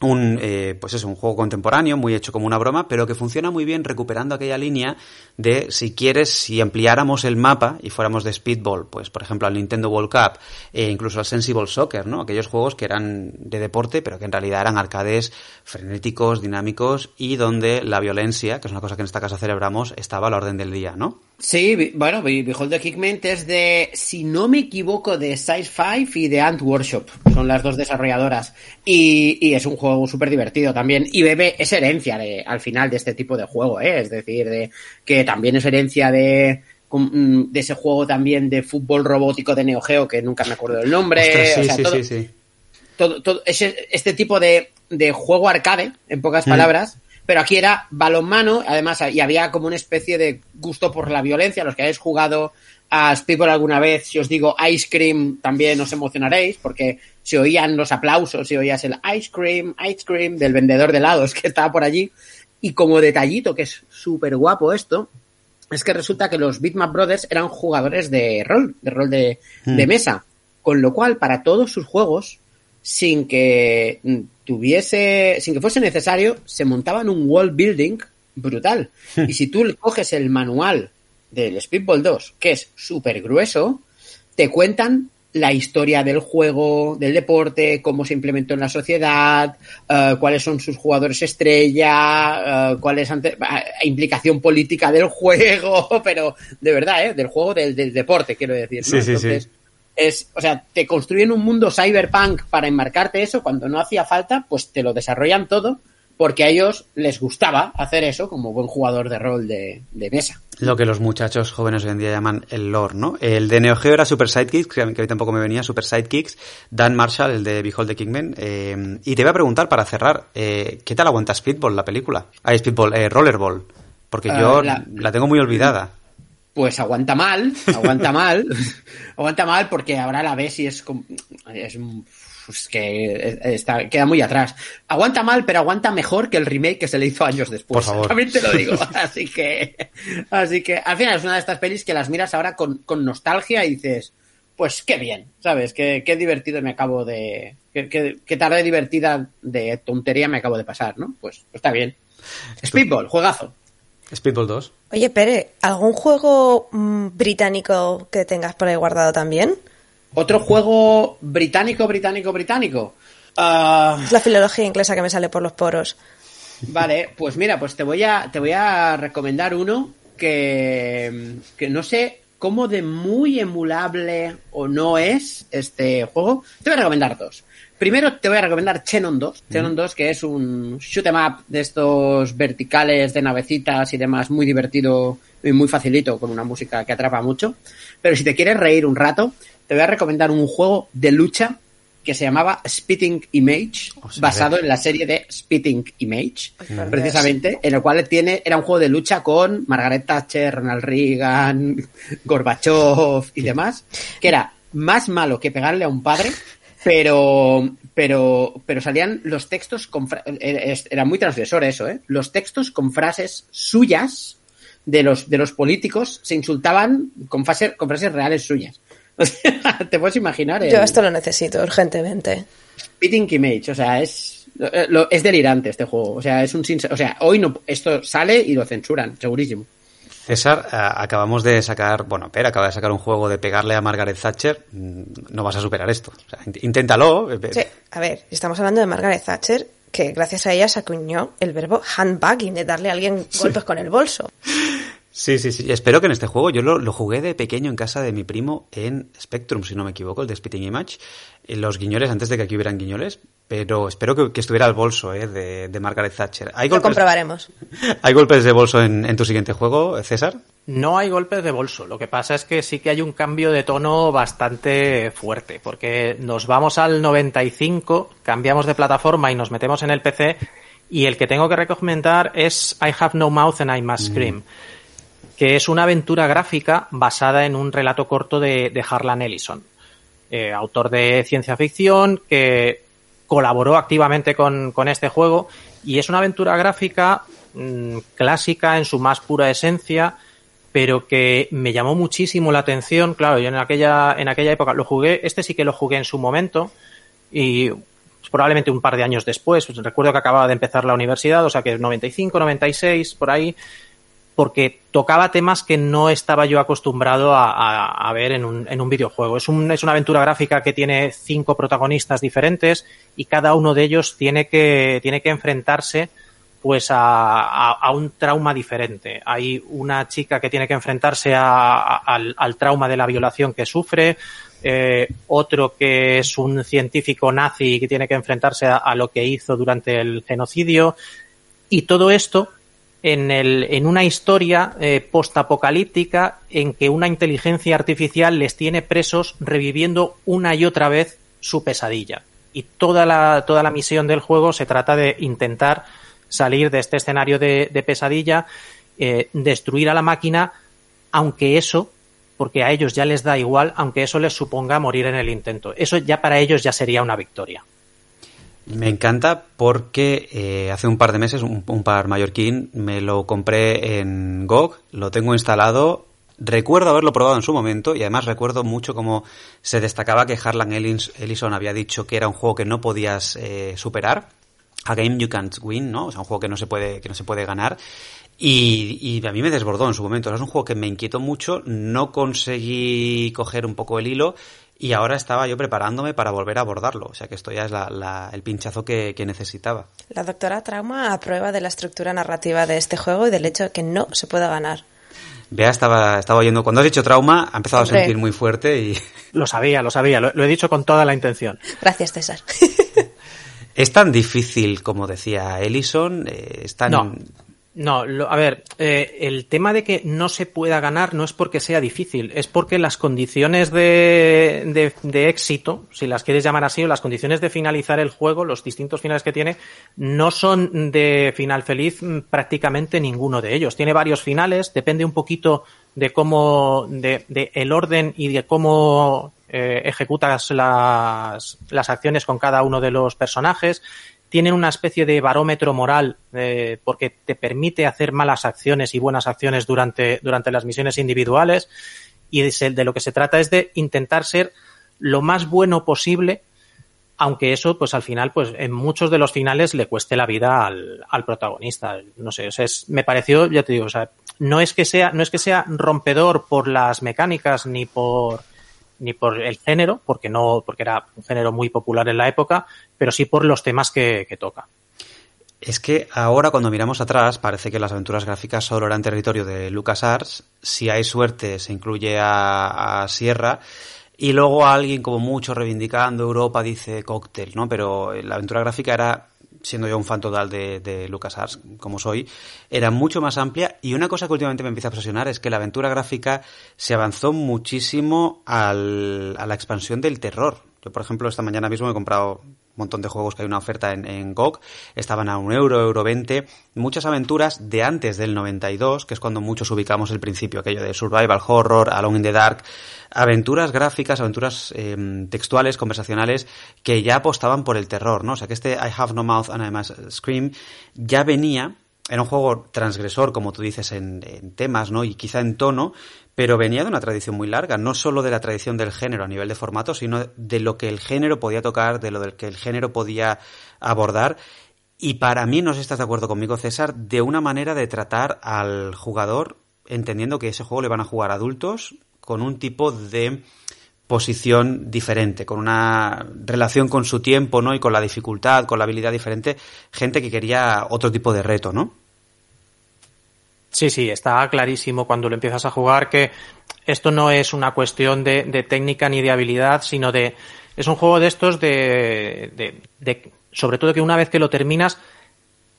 Un, eh, pues es un juego contemporáneo, muy hecho como una broma, pero que funciona muy bien recuperando aquella línea de si quieres, si ampliáramos el mapa y fuéramos de speedball, pues por ejemplo al Nintendo World Cup, e incluso al Sensible Soccer, ¿no? Aquellos juegos que eran de deporte, pero que en realidad eran arcades frenéticos, dinámicos y donde la violencia, que es una cosa que en esta casa celebramos, estaba a la orden del día, ¿no? Sí, bueno, Be- Behold the Kickment es de, si no me equivoco, de Size 5 y de Ant Workshop. Son las dos desarrolladoras. Y, y es un juego súper divertido también. Y bebe, es herencia de, al final de este tipo de juego, ¿eh? Es decir, de, que también es herencia de, mm, de ese juego también de fútbol robótico de Neo Geo, que nunca me acuerdo del nombre. Ostras, sí, o sea, sí, todo- sí, sí. todo, todo ese- este tipo de, de juego arcade, en pocas Mm. palabras, pero aquí era balonmano, además, y había como una especie de gusto por la violencia. Los que habéis jugado a Speedball alguna vez, si os digo Ice Cream, también os emocionaréis, porque se oían los aplausos, se oías el Ice Cream, Ice Cream del vendedor de helados que estaba por allí. Y como detallito, que es súper guapo esto, es que resulta que los Bitmap Brothers eran jugadores de rol, de rol de, de mesa. Con lo cual, para todos sus juegos, sin que tuviese, sin que fuese necesario, se montaban un wall building brutal. Y si tú coges el manual del Speedball 2, que es súper grueso, te cuentan la historia del juego, del deporte, cómo se implementó en la sociedad, eh, cuáles son sus jugadores estrella, eh, cuál es ante- eh, implicación política del <laughs> juego, pero de verdad, ¿eh? del juego del, del deporte, quiero decir. ¿no? Sí, sí, sí. Es, o sea, te construyen un mundo cyberpunk para enmarcarte eso cuando no hacía falta, pues te lo desarrollan todo porque a ellos les gustaba hacer eso como buen jugador de rol de, de mesa. Lo que los muchachos jóvenes hoy en día llaman el lore, ¿no? El de Neo Geo era Super Sidekicks, que a mí tampoco me venía, Super Sidekicks. Dan Marshall, el de Behold the Kingman. Eh, y te voy a preguntar, para cerrar, eh, ¿qué tal aguanta Speedball, la película? Ah, Speedball, eh, Rollerball. Porque Ah, yo la- la... tengo muy olvidada. Pues aguanta mal, aguanta <laughs> mal, aguanta mal porque ahora la ves y es, como- es, que está, queda muy atrás. Aguanta mal, pero aguanta mejor que el remake que se le hizo años después. Por favor. También te lo digo. <laughs> Así que, así que al final es una de estas pelis que las miras ahora con, con nostalgia y dices, pues qué bien, ¿sabes? Qué, qué divertido me acabo de, qué, qué- qué tarde divertida de tontería me acabo de pasar, ¿no? Pues, pues está bien. Speedball, juegazo. Speedball 2. Oye, Pere, ¿algún juego mm, británico que tengas por ahí guardado también? Otro juego británico, británico, británico. Ah, Es la filología inglesa que me sale por los poros. vale, pues mira, pues te voy a, te voy a recomendar uno que, que no sé cómo de muy emulable o no es este juego, te voy a recomendar dos. Primero te voy a recomendar Xenon 2. Xenon 2, que es un shoot 'em up de estos verticales de navecitas y demás, muy divertido y muy facilito, con una música que atrapa mucho. Pero si te quieres reír un rato, te voy a recomendar un juego de lucha que se llamaba Spitting Image, O sea, basado en la serie de Spitting Image, precisamente, en el cual tiene, era un juego de lucha con Margaret Thatcher, Ronald Reagan, <laughs> Gorbachev y demás, que era más malo que pegarle a un padre, pero, pero, pero salían los textos con, eh, es- era muy transgresor eso, ¿eh? Los textos con frases suyas de los, de los políticos se insultaban con, frase- con frases reales suyas. <laughs> O sea, te puedes imaginar. el- Yo esto lo necesito urgentemente. Spitting Image, o sea, es eh, lo- es delirante este juego, o sea, es un sin, o sea, hoy no esto sale y lo censuran, segurísimo. César, a- acabamos de sacar, bueno, Per acaba de sacar un juego de pegarle a Margaret Thatcher. Mm, No vas a superar esto. O sea, int- inténtalo. eh, Sí, a ver, estamos hablando de Margaret Thatcher, que gracias a ella se acuñó el verbo handbagging, de darle a alguien golpes con el bolso. <laughs> Sí, sí, sí. Espero que en este juego, yo lo, lo jugué de pequeño en casa de mi primo en Spectrum, si no me equivoco, el de Spitting Image. En los guiñoles, antes de que aquí hubieran guiñoles. Pero espero que, que estuviera al bolso eh, de, de Margaret Thatcher. ¿Hay Lo golpes, comprobaremos. <laughs> ¿Hay golpes de bolso en, en tu siguiente juego, César? No hay golpes de bolso. Lo que pasa es que sí que hay un cambio de tono bastante fuerte, porque nos vamos al 95, cambiamos de plataforma y nos metemos en el PC, y el que tengo que recomendar es I Have No Mouth and I Must Scream, que es una aventura gráfica basada en un relato corto de, de Harlan Ellison, eh, autor de ciencia ficción que colaboró activamente con, con este juego y es una aventura gráfica mm, clásica en su más pura esencia, pero que me llamó muchísimo la atención. Claro, yo en aquella, en aquella época lo jugué, este sí que lo jugué en su momento y probablemente un par de años después. Recuerdo que acababa de empezar la universidad, o sea que 95, 96, por ahí, porque tocaba temas que no estaba yo acostumbrado a, ver en un, en un videojuego. Es, un- es una aventura gráfica que tiene cinco protagonistas diferentes y cada uno de ellos tiene que, tiene que enfrentarse pues a, a- un trauma diferente. Hay una chica que tiene que enfrentarse al, al trauma de la violación que sufre, eh, otro que es un científico nazi que tiene que enfrentarse a lo que hizo durante el genocidio, y todo esto en, el, en una historia eh, postapocalíptica en que una inteligencia artificial les tiene presos reviviendo una y otra vez su pesadilla. Y toda la, toda la misión del juego se trata de intentar salir de este escenario de, pesadilla, eh, destruir a la máquina, aunque eso, porque a ellos ya les da igual, aunque eso les suponga morir en el intento. Eso ya para ellos ya sería una victoria. Me encanta porque eh, hace un par de meses, un, un par mallorquín, me lo compré en GOG, lo tengo instalado. Recuerdo haberlo probado en su momento y además recuerdo mucho cómo se destacaba que Harlan Ellis- Ellison había dicho que era un juego que no podías eh, superar. A game you can't win, ¿no? O sea, un juego que no se puede, que no se puede ganar. Y, y a mí me desbordó en su momento. Es un juego que me inquietó mucho, no conseguí coger un poco el hilo y ahora estaba yo preparándome para volver a abordarlo. O sea que esto ya es la- la- el pinchazo que, que necesitaba. La doctora Trauma aprueba de la estructura narrativa de este juego y del hecho de que no se pueda ganar. Bea estaba, estaba oyendo, cuando has dicho trauma, ha empezado a sentir muy fuerte y <laughs> Lo sabía, lo sabía, lo, lo he dicho con toda la intención. Gracias, César. <laughs> es tan difícil como decía Ellison, eh, es tan... No. No, lo- a ver, eh, el tema de que no se pueda ganar no es porque sea difícil, es porque las condiciones de, de, de éxito, si las quieres llamar así, o las condiciones de finalizar el juego, los distintos finales que tiene, no son de final feliz mm, prácticamente ninguno de ellos. Tiene varios finales, depende un poquito de cómo, de, de el orden y de cómo eh, ejecutas las, las acciones con cada uno de los personajes tienen una especie de barómetro moral eh, porque te permite hacer malas acciones y buenas acciones durante, durante las misiones individuales y de, lo que se trata es de intentar ser lo más bueno posible aunque eso pues al final pues en muchos de los finales le cueste la vida al, protagonista. No sé es, me pareció ya te digo o sea no es que sea no es que sea rompedor por las mecánicas ni por ni por el género, porque no, porque era un género muy popular en la época, pero sí por los temas que, toca. Es que ahora cuando miramos atrás parece que las aventuras gráficas solo eran territorio de LucasArts. Si hay suerte se incluye a, a Sierra. Y luego alguien como mucho reivindicando Europa dice cóctel, ¿no? Pero la aventura gráfica era, siendo yo un fan total de, de LucasArts, como soy, era mucho más amplia. Y una cosa que últimamente me empieza a obsesionar es que la aventura gráfica se avanzó muchísimo al, a la expansión del terror. Yo, por ejemplo, esta mañana mismo he comprado montón de juegos que hay una oferta en, en GOG, estaban a un euro, euro 20, muchas aventuras de antes del 92, que es cuando muchos ubicamos el principio, aquello de survival horror, Alone in the Dark, aventuras gráficas, aventuras eh, textuales, conversacionales, que ya apostaban por el terror, ¿no? O sea que este I Have No Mouth and I Must Scream ya venía era un juego transgresor, como tú dices, en, en, temas, ¿no? Y quizá en tono, pero venía de una tradición muy larga, no solo de la tradición del género a nivel de formato, sino de lo que el género podía tocar, de lo del que el género podía abordar. Y para mí, no sé si estás de acuerdo conmigo, César, de una manera de tratar al jugador, entendiendo que ese juego le van a jugar adultos con un tipo de posición diferente, con una relación con su tiempo, ¿no? Y con la dificultad, con la habilidad diferente, gente que quería otro tipo de reto, ¿no? Sí, sí, está clarísimo cuando lo empiezas a jugar que esto no es una cuestión de, técnica ni de habilidad, sino de es un juego de estos de, de, sobre todo que una vez que lo terminas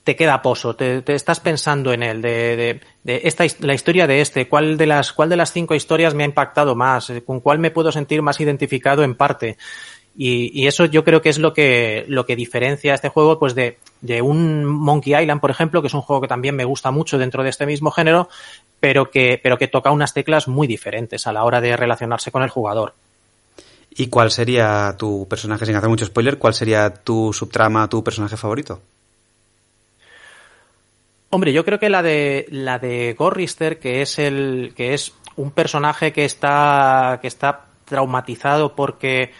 te queda pozo, te, te estás pensando en él, de, de, de, esta la historia de este, cuál de las cuál de las cinco historias me ha impactado más, con cuál me puedo sentir más identificado en parte. Y, y, eso yo creo que es lo que, lo que diferencia este juego pues de, de, un Monkey Island, por ejemplo, que es un juego que también me gusta mucho dentro de este mismo género, pero que, pero que toca unas teclas muy diferentes a la hora de relacionarse con el jugador. ¿Y cuál sería tu personaje, sin hacer mucho spoiler, cuál sería tu subtrama, tu personaje favorito? Hombre, yo creo que la de la de Gorrister, que es el que es un personaje que está que está traumatizado porque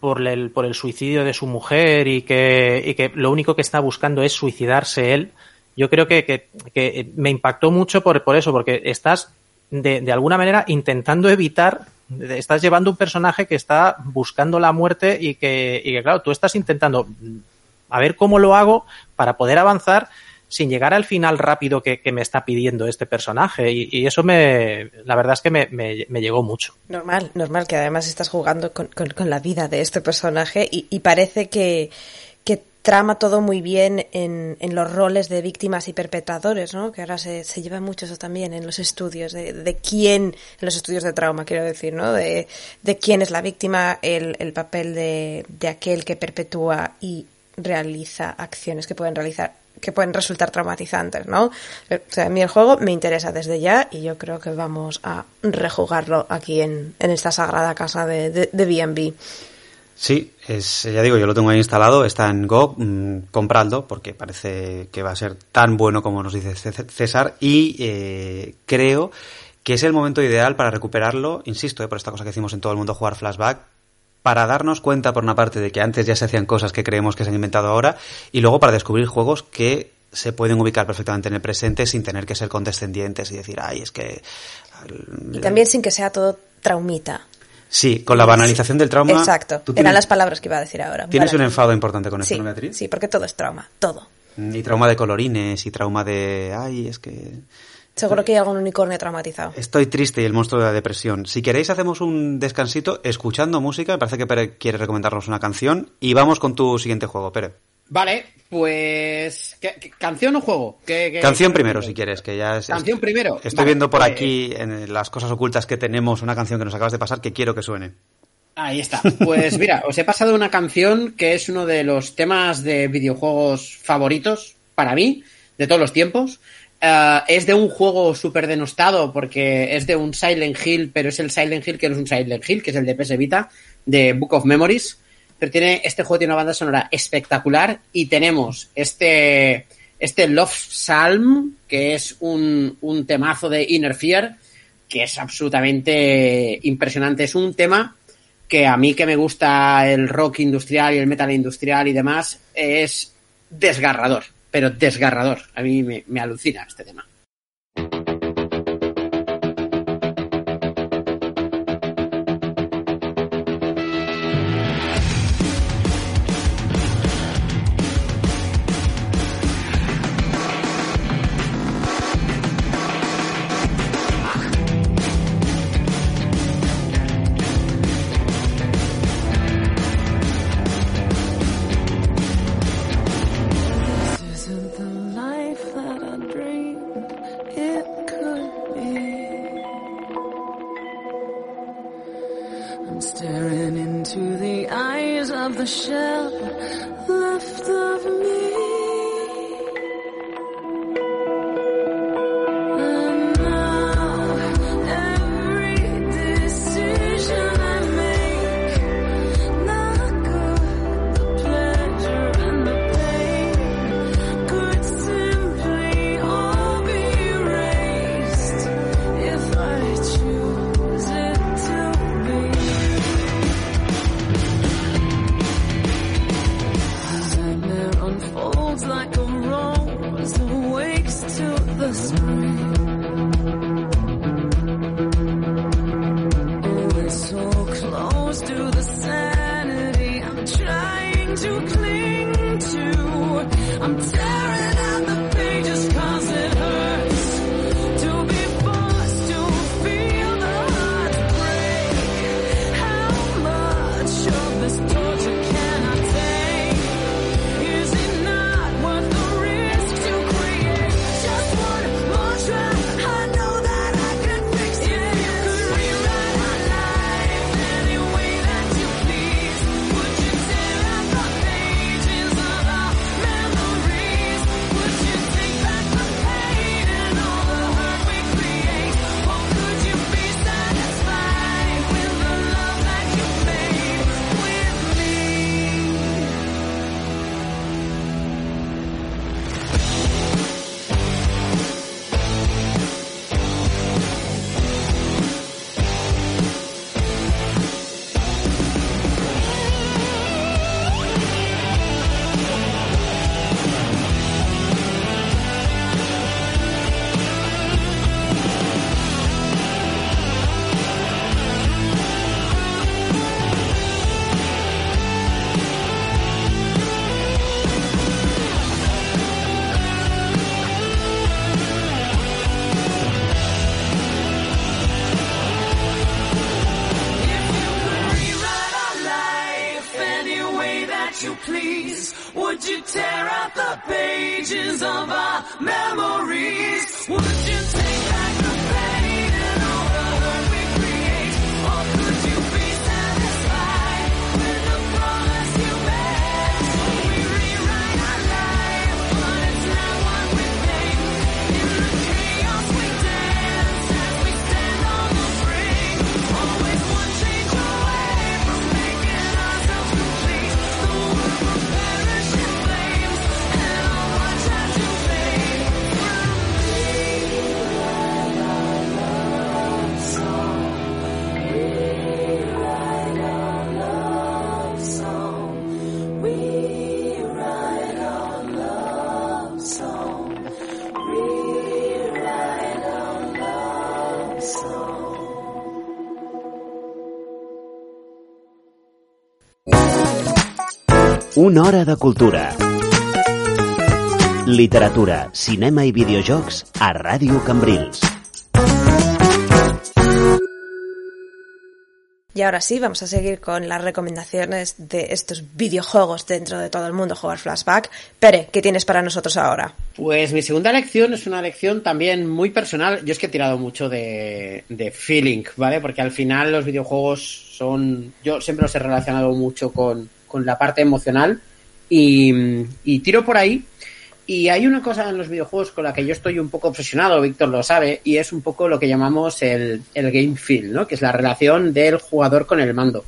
por el, por el suicidio de su mujer y que, y que lo único que está buscando es suicidarse él, yo creo que, que, que me impactó mucho por, por eso, porque estás de, de, alguna manera intentando evitar, estás llevando un personaje que está buscando la muerte y que, y que claro, tú estás intentando a ver cómo lo hago para poder avanzar sin llegar al final rápido que, que me está pidiendo este personaje. Y, y, eso me, la verdad es que me, me, me, llegó mucho. Normal, normal, que además estás jugando con, con, la vida de este personaje y, y parece que, que, trama todo muy bien en, en, los roles de víctimas y perpetradores, ¿no? Que ahora se, se lleva mucho eso también en los estudios, de, de, quién, en los estudios de trauma, quiero decir, ¿no? De, de quién es la víctima, el, el papel de, de aquel que perpetúa y realiza acciones que pueden realizar que pueden resultar traumatizantes, ¿no? O sea, a mí el juego me interesa desde ya y yo creo que vamos a rejugarlo aquí en, en esta sagrada casa de, de, de B&B. Sí, es, ya digo, yo lo tengo ahí instalado, está en Go, mmm, compradlo, porque parece que va a ser tan bueno como nos dice César, y eh, creo que es el momento ideal para recuperarlo, insisto, eh, por esta cosa que decimos en todo el mundo, jugar flashback, para darnos cuenta, por una parte, de que antes ya se hacían cosas que creemos que se han inventado ahora, y luego para descubrir juegos que se pueden ubicar perfectamente en el presente sin tener que ser condescendientes y decir, ay, es que... Y también sin que sea todo traumita. Sí, con la banalización del trauma. Exacto, tienes, eran las palabras que iba a decir ahora. Tienes un enfado importante con esto, sí, ¿no, Beatriz? Sí, porque todo es trauma, todo. Y trauma de colorines, y trauma de. Ay, es que. Seguro que hay algún unicornio traumatizado. Estoy triste y el monstruo de la depresión. Si queréis, hacemos un descansito escuchando música. Me parece que Pere quiere recomendarnos una canción. Y vamos con tu siguiente juego, Pere. Vale, pues. ¿qué, qué, canción o juego? ¿Qué, qué canción primero, si quieres, que ya es. Canción primero. Estoy vale, viendo por pues... aquí en las cosas ocultas que tenemos una canción que nos acabas de pasar que quiero que suene. Ahí está. Pues mira, os he pasado una canción que es uno de los temas de videojuegos favoritos para mí, de todos los tiempos. Uh, es de un juego súper denostado porque es de un Silent Hill, pero es el Silent Hill que no es un Silent Hill, que es el de PS Vita, de Book of Memories. Pero tiene, este juego tiene una banda sonora espectacular y tenemos este, este Love Psalm, que es un, un temazo de Inner Fear, que es absolutamente impresionante. Es un tema que a mí que me gusta el rock industrial y el metal industrial y demás, es desgarrador, pero desgarrador. A mí me, me alucina este tema. Una hora de cultura. Literatura, cinema i videojocs a Ràdio Cambrils. Y ahora sí, vamos a seguir con las recomendaciones de estos videojuegos dentro de todo el mundo jugar Flashback. Pere, ¿qué tienes para nosotros ahora? Pues mi segunda lección es una lección también muy personal. Yo es que he tirado mucho de, de feeling, ¿vale? Porque al final los videojuegos son... Yo siempre los he relacionado mucho con, con la parte emocional y, y tiro por ahí. Y hay una cosa en los videojuegos con la que yo estoy un poco obsesionado, Víctor lo sabe, y es un poco lo que llamamos el, el game feel, ¿no? Que es la relación del jugador con el mando.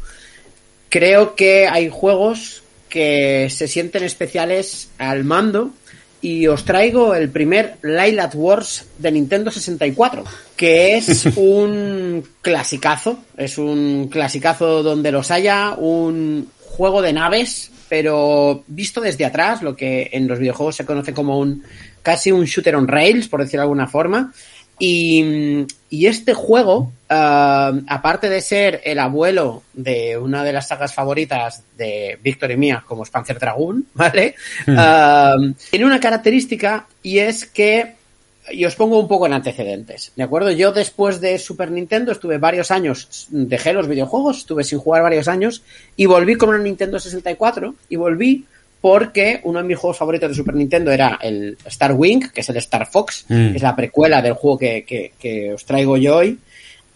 Creo que hay juegos que se sienten especiales al mando y os traigo el primer Lilat Wars de Nintendo 64, que es <laughs> un clasicazo, es un clasicazo donde los haya, un juego de naves, pero visto desde atrás, lo que en los videojuegos se conoce como un casi un shooter on rails, por decirlo de alguna forma. Y, y este juego, ah, aparte de ser el abuelo de una de las sagas favoritas de Víctor y mía, como es Panzer Dragoon, <laughs> ¿vale? Ah, tiene una característica y es que y os pongo un poco en antecedentes, ¿de acuerdo? Yo después de Super Nintendo estuve varios años, dejé los videojuegos, estuve sin jugar varios años y volví con una Nintendo 64 y volví porque uno de mis juegos favoritos de Super Nintendo era el Star Wing, que es el Star Fox, Mm. que es la precuela del juego que, que- que os traigo yo hoy.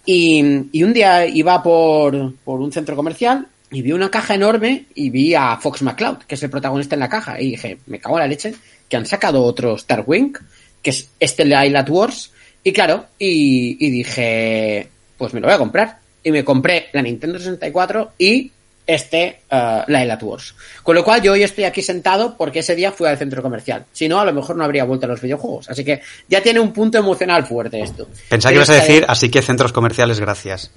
Y, y un día iba por, por un centro comercial y vi una caja enorme y vi a Fox McCloud, que es el protagonista en la caja, y dije, me cago en la leche, que han sacado otro Star Wing, que es este Island Wars, y claro, y, y dije, pues me lo voy a comprar. Y me compré la Nintendo 64 y este, uh, la Island Wars. Con lo cual yo hoy estoy aquí sentado porque ese día fui al centro comercial. Si no, a lo mejor no habría vuelto a los videojuegos. Así que ya tiene un punto emocional fuerte esto. Pensaba que ibas a decir, así que centros comerciales, gracias.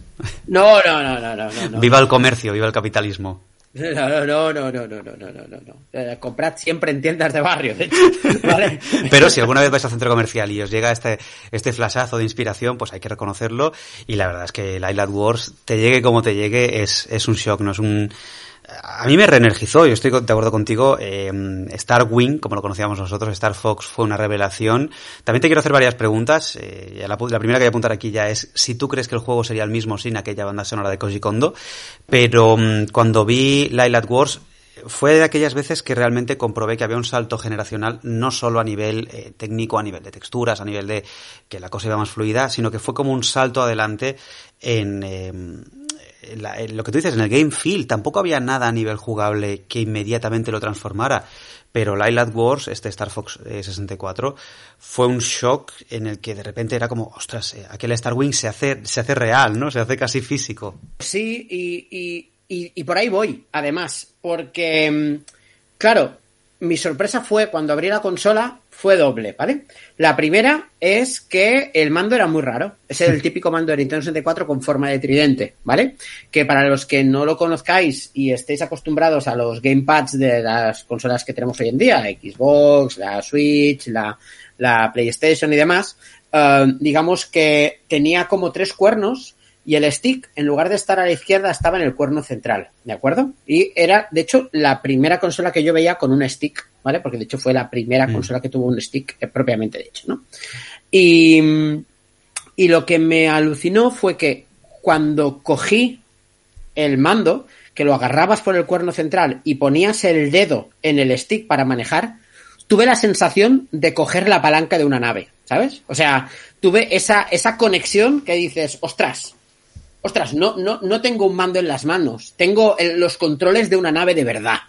No, no, no, no. no. Viva el comercio, viva el capitalismo. No, no, no, no, no, no, no, no, no, no. Eh, comprad siempre en tiendas de barrio, de hecho, <laughs> ¿vale? Pero si alguna vez vais al centro comercial y os llega este, este flashazo de inspiración, pues hay que reconocerlo. Y la verdad es que el Island Wars, te llegue como te llegue, es, es un shock, no es un, a mí me reenergizó, yo estoy de acuerdo contigo. Eh, Star Wing, como lo conocíamos nosotros, Star Fox fue una revelación. También te quiero hacer varias preguntas. Eh, la, primera que voy a apuntar aquí ya es si tú crees que el juego sería el mismo sin aquella banda sonora de Koji Kondo. Pero um, cuando vi Lilat Wars, fue de aquellas veces que realmente comprobé que había un salto generacional no solo a nivel eh, técnico, a nivel de texturas, a nivel de que la cosa iba más fluida, sino que fue como un salto adelante en, eh, la, lo que tú dices, en el game feel, tampoco había nada a nivel jugable que inmediatamente lo transformara. Pero Lilat Wars, este Star Fox eh, 64, fue un shock en el que de repente era como, ostras, eh, aquel Star Wing se hace, se hace real, ¿no? Se hace casi físico. Sí, y, y, y, y por ahí voy, además, porque, claro, mi sorpresa fue cuando abrí la consola, fue doble, ¿vale? La primera es que el mando era muy raro. Es el típico mando de Nintendo 64 con forma de tridente, ¿vale? Que para los que no lo conozcáis y estéis acostumbrados a los gamepads de las consolas que tenemos hoy en día, Xbox, la Switch, la, la PlayStation y demás, uh, digamos que tenía como tres cuernos y el stick, en lugar de estar a la izquierda, estaba en el cuerno central, ¿de acuerdo? Y era, de hecho, la primera consola que yo veía con un stick, ¿vale? Porque de hecho fue la primera mm. consola que tuvo un stick eh, propiamente dicho, ¿no? Y, y lo que me alucinó fue que cuando cogí el mando, que lo agarrabas por el cuerno central y ponías el dedo en el stick para manejar, tuve la sensación de coger la palanca de una nave, ¿sabes? O sea, tuve esa, esa conexión que dices, ostras, ostras, no, no, no tengo un mando en las manos, tengo el, los controles de una nave de verdad.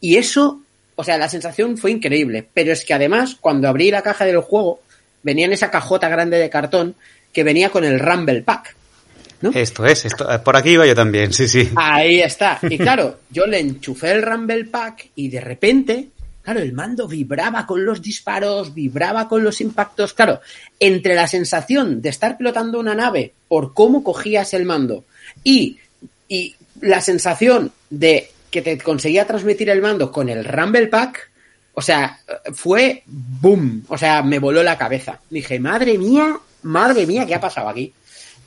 Y eso, o sea, la sensación fue increíble, pero es que además, cuando abrí la caja del juego, venía en esa cajota grande de cartón que venía con el Rumble Pack. ¿no? Esto es, esto, por aquí iba yo también, sí, sí. Ahí está. Y <laughs> claro, yo le enchufé el Rumble Pack y de repente Claro, el mando vibraba con los disparos, vibraba con los impactos. Claro, entre la sensación de estar pilotando una nave por cómo cogías el mando y, y la sensación de que te conseguía transmitir el mando con el Rumble Pack, o sea, fue boom. O sea, me voló la cabeza. Dije, madre mía, madre mía, ¿qué ha pasado aquí?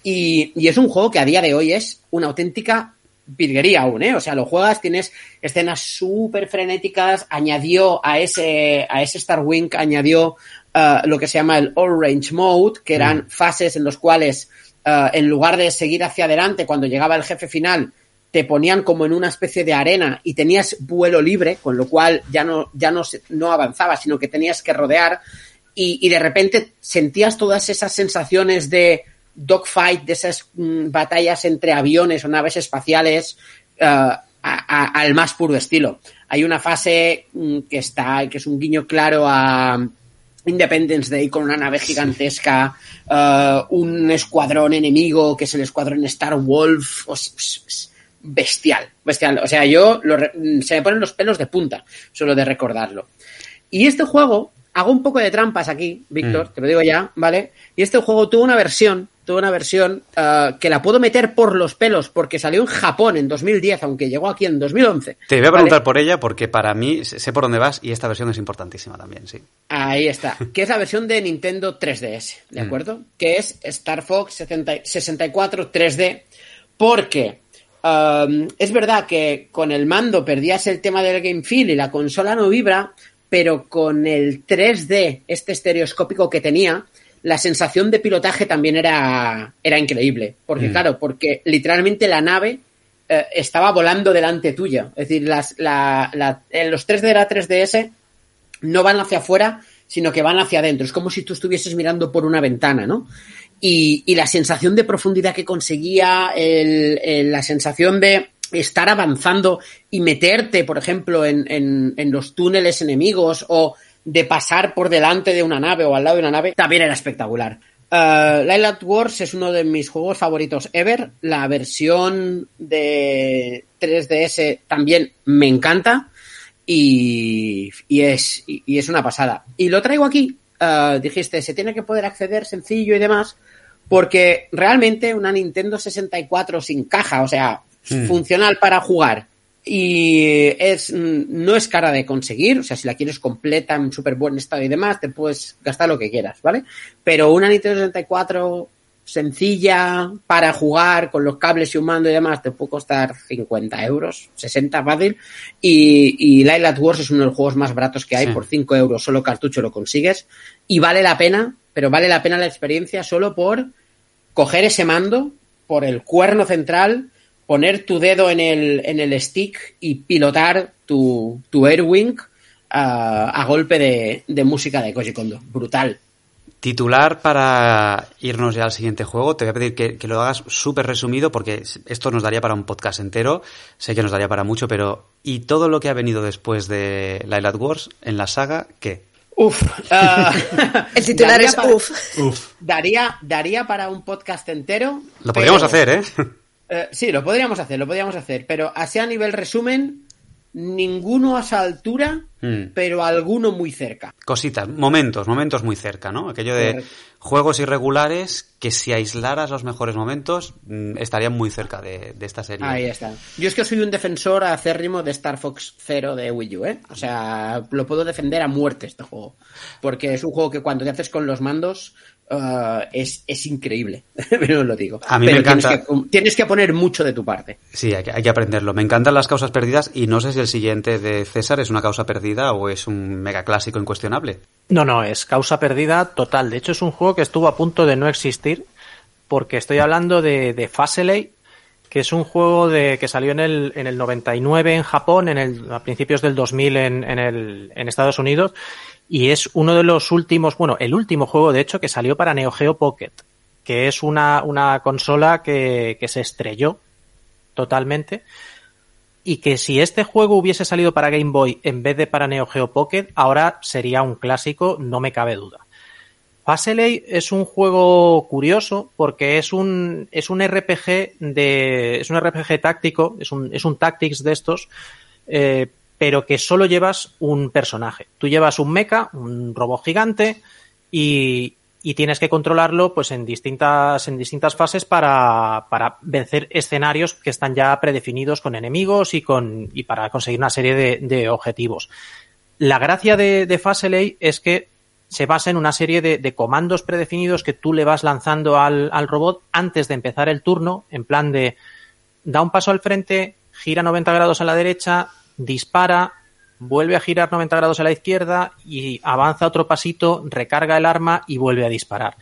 Y, y es un juego que a día de hoy es una auténtica virguería aún, ¿eh? O sea, lo juegas, tienes escenas súper frenéticas, añadió a ese, a ese Star Wing, añadió uh, lo que se llama el All Range Mode, que eran mm. fases en los cuales, uh, en lugar de seguir hacia adelante, cuando llegaba el jefe final, te ponían como en una especie de arena y tenías vuelo libre, con lo cual ya no, ya no, no avanzabas, sino que tenías que rodear y, y de repente sentías todas esas sensaciones de, dogfight, de esas mm, batallas entre aviones o naves espaciales uh, a, a, al más puro estilo. Hay una fase mm, que está, que es un guiño claro a Independence Day con una nave gigantesca, uh, un escuadrón enemigo que es el escuadrón Star Wolf, o, bestial, bestial. O sea, yo lo, se me ponen los pelos de punta solo de recordarlo. Y este juego, hago un poco de trampas aquí, Víctor, mm. te lo digo ya, ¿vale? Y este juego tuvo una versión tuve una versión uh, que la puedo meter por los pelos porque salió en Japón en 2010, aunque llegó aquí en 2011. Te voy a preguntar ¿vale? por ella porque para mí sé por dónde vas y esta versión es importantísima también, sí. Ahí está, <laughs> que es la versión de Nintendo 3DS, ¿de acuerdo? Mm. Que es Star Fox 70, 64 3D porque um, es verdad que con el mando perdías el tema del game feel y la consola no vibra, pero con el 3D, este estereoscópico que tenía, la sensación de pilotaje también era, era increíble. Porque, mm. claro, porque literalmente la nave eh, estaba volando delante tuya. Es decir, las, la, la, los 3 de la 3DS no van hacia afuera, sino que van hacia adentro. Es como si tú estuvieses mirando por una ventana, ¿no? Y, y la sensación de profundidad que conseguía, el, el, la sensación de estar avanzando y meterte, por ejemplo, en, en, en los túneles enemigos o de pasar por delante de una nave o al lado de una nave, también era espectacular. Uh, Light Wars es uno de mis juegos favoritos ever. La versión de 3DS también me encanta y, y es, y, y es una pasada. Y lo traigo aquí, uh, dijiste, se tiene que poder acceder sencillo y demás, porque realmente una Nintendo 64 sin caja, o sea, Hmm. funcional para jugar y es mm, no es cara de conseguir, o sea, si la quieres completa en súper buen estado y demás, te puedes gastar lo que quieras, ¿vale? Pero una Nintendo 64 sencilla para jugar con los cables y un mando y demás te puede costar 50 euros, 60 fácil y, y Light at Wars es uno de los juegos más baratos que hay, Sí. por 5 euros solo cartucho lo consigues y vale la pena, pero vale la pena la experiencia solo por coger ese mando por el cuerno central, poner tu dedo en el, en el stick y pilotar tu, tu Airwing ah, a golpe de, de música de Koji Kondo. Brutal. Titular para irnos ya al siguiente juego. Te voy a pedir que, que lo hagas súper resumido porque esto nos daría para un podcast entero. Sé que nos daría para mucho, pero ¿y todo lo que ha venido después de Light Wars en la saga qué? Uf. ah, <laughs> El titular daría es para- uf. Daría, daría para un podcast entero. Lo podríamos pero- hacer, ¿eh? Eh, sí, lo podríamos hacer, lo podríamos hacer, pero así a nivel resumen, ninguno a esa altura, Mm. pero alguno muy cerca. Cositas, momentos, momentos muy cerca, ¿no? Aquello de Correcto. juegos irregulares que si aislaras los mejores momentos mm, estarían muy cerca de, de esta serie. Ahí está. Yo es que soy un defensor acérrimo de Star Fox Zero de Wii U, ¿eh? O sea, lo puedo defender a muerte este juego. Porque es un juego que cuando te haces con los mandos ah, es, es increíble. <laughs> Pero lo digo. A mí me Pero encanta. Tienes que, tienes que poner mucho de tu parte. Sí, hay que, hay que aprenderlo. Me encantan las causas perdidas y no sé si el siguiente de César es una causa perdida o es un mega clásico incuestionable. No, no, es causa perdida total. De hecho, es un juego que estuvo a punto de no existir porque estoy hablando de, de Faseley, que es un juego de, que salió en el, en el 99 en Japón, en el, a principios del 2000 en, en, el, en Estados Unidos, y es uno de los últimos, bueno, el último juego, de hecho, que salió para Neo Geo Pocket, que es una, una consola que, que se estrelló totalmente y que si este juego hubiese salido para Game Boy en vez de para Neo Geo Pocket, ahora sería un clásico, no me cabe duda. Faseley es un juego curioso porque es un, es un RPG de, es un RPG táctico, es un, es un tactics de estos, eh, pero que solo llevas un personaje. Tú llevas un mecha, un robot gigante, y, y tienes que controlarlo pues en distintas, en distintas fases para, para vencer escenarios que están ya predefinidos con enemigos y con, y para conseguir una serie de, objetivos. La gracia de, de Faseley es que se basa en una serie de, de, comandos predefinidos que tú le vas lanzando al, al, robot antes de empezar el turno, en plan de da un paso al frente, gira 90 grados a la derecha, dispara, vuelve a girar 90 grados a la izquierda y avanza otro pasito, recarga el arma y vuelve a disparar.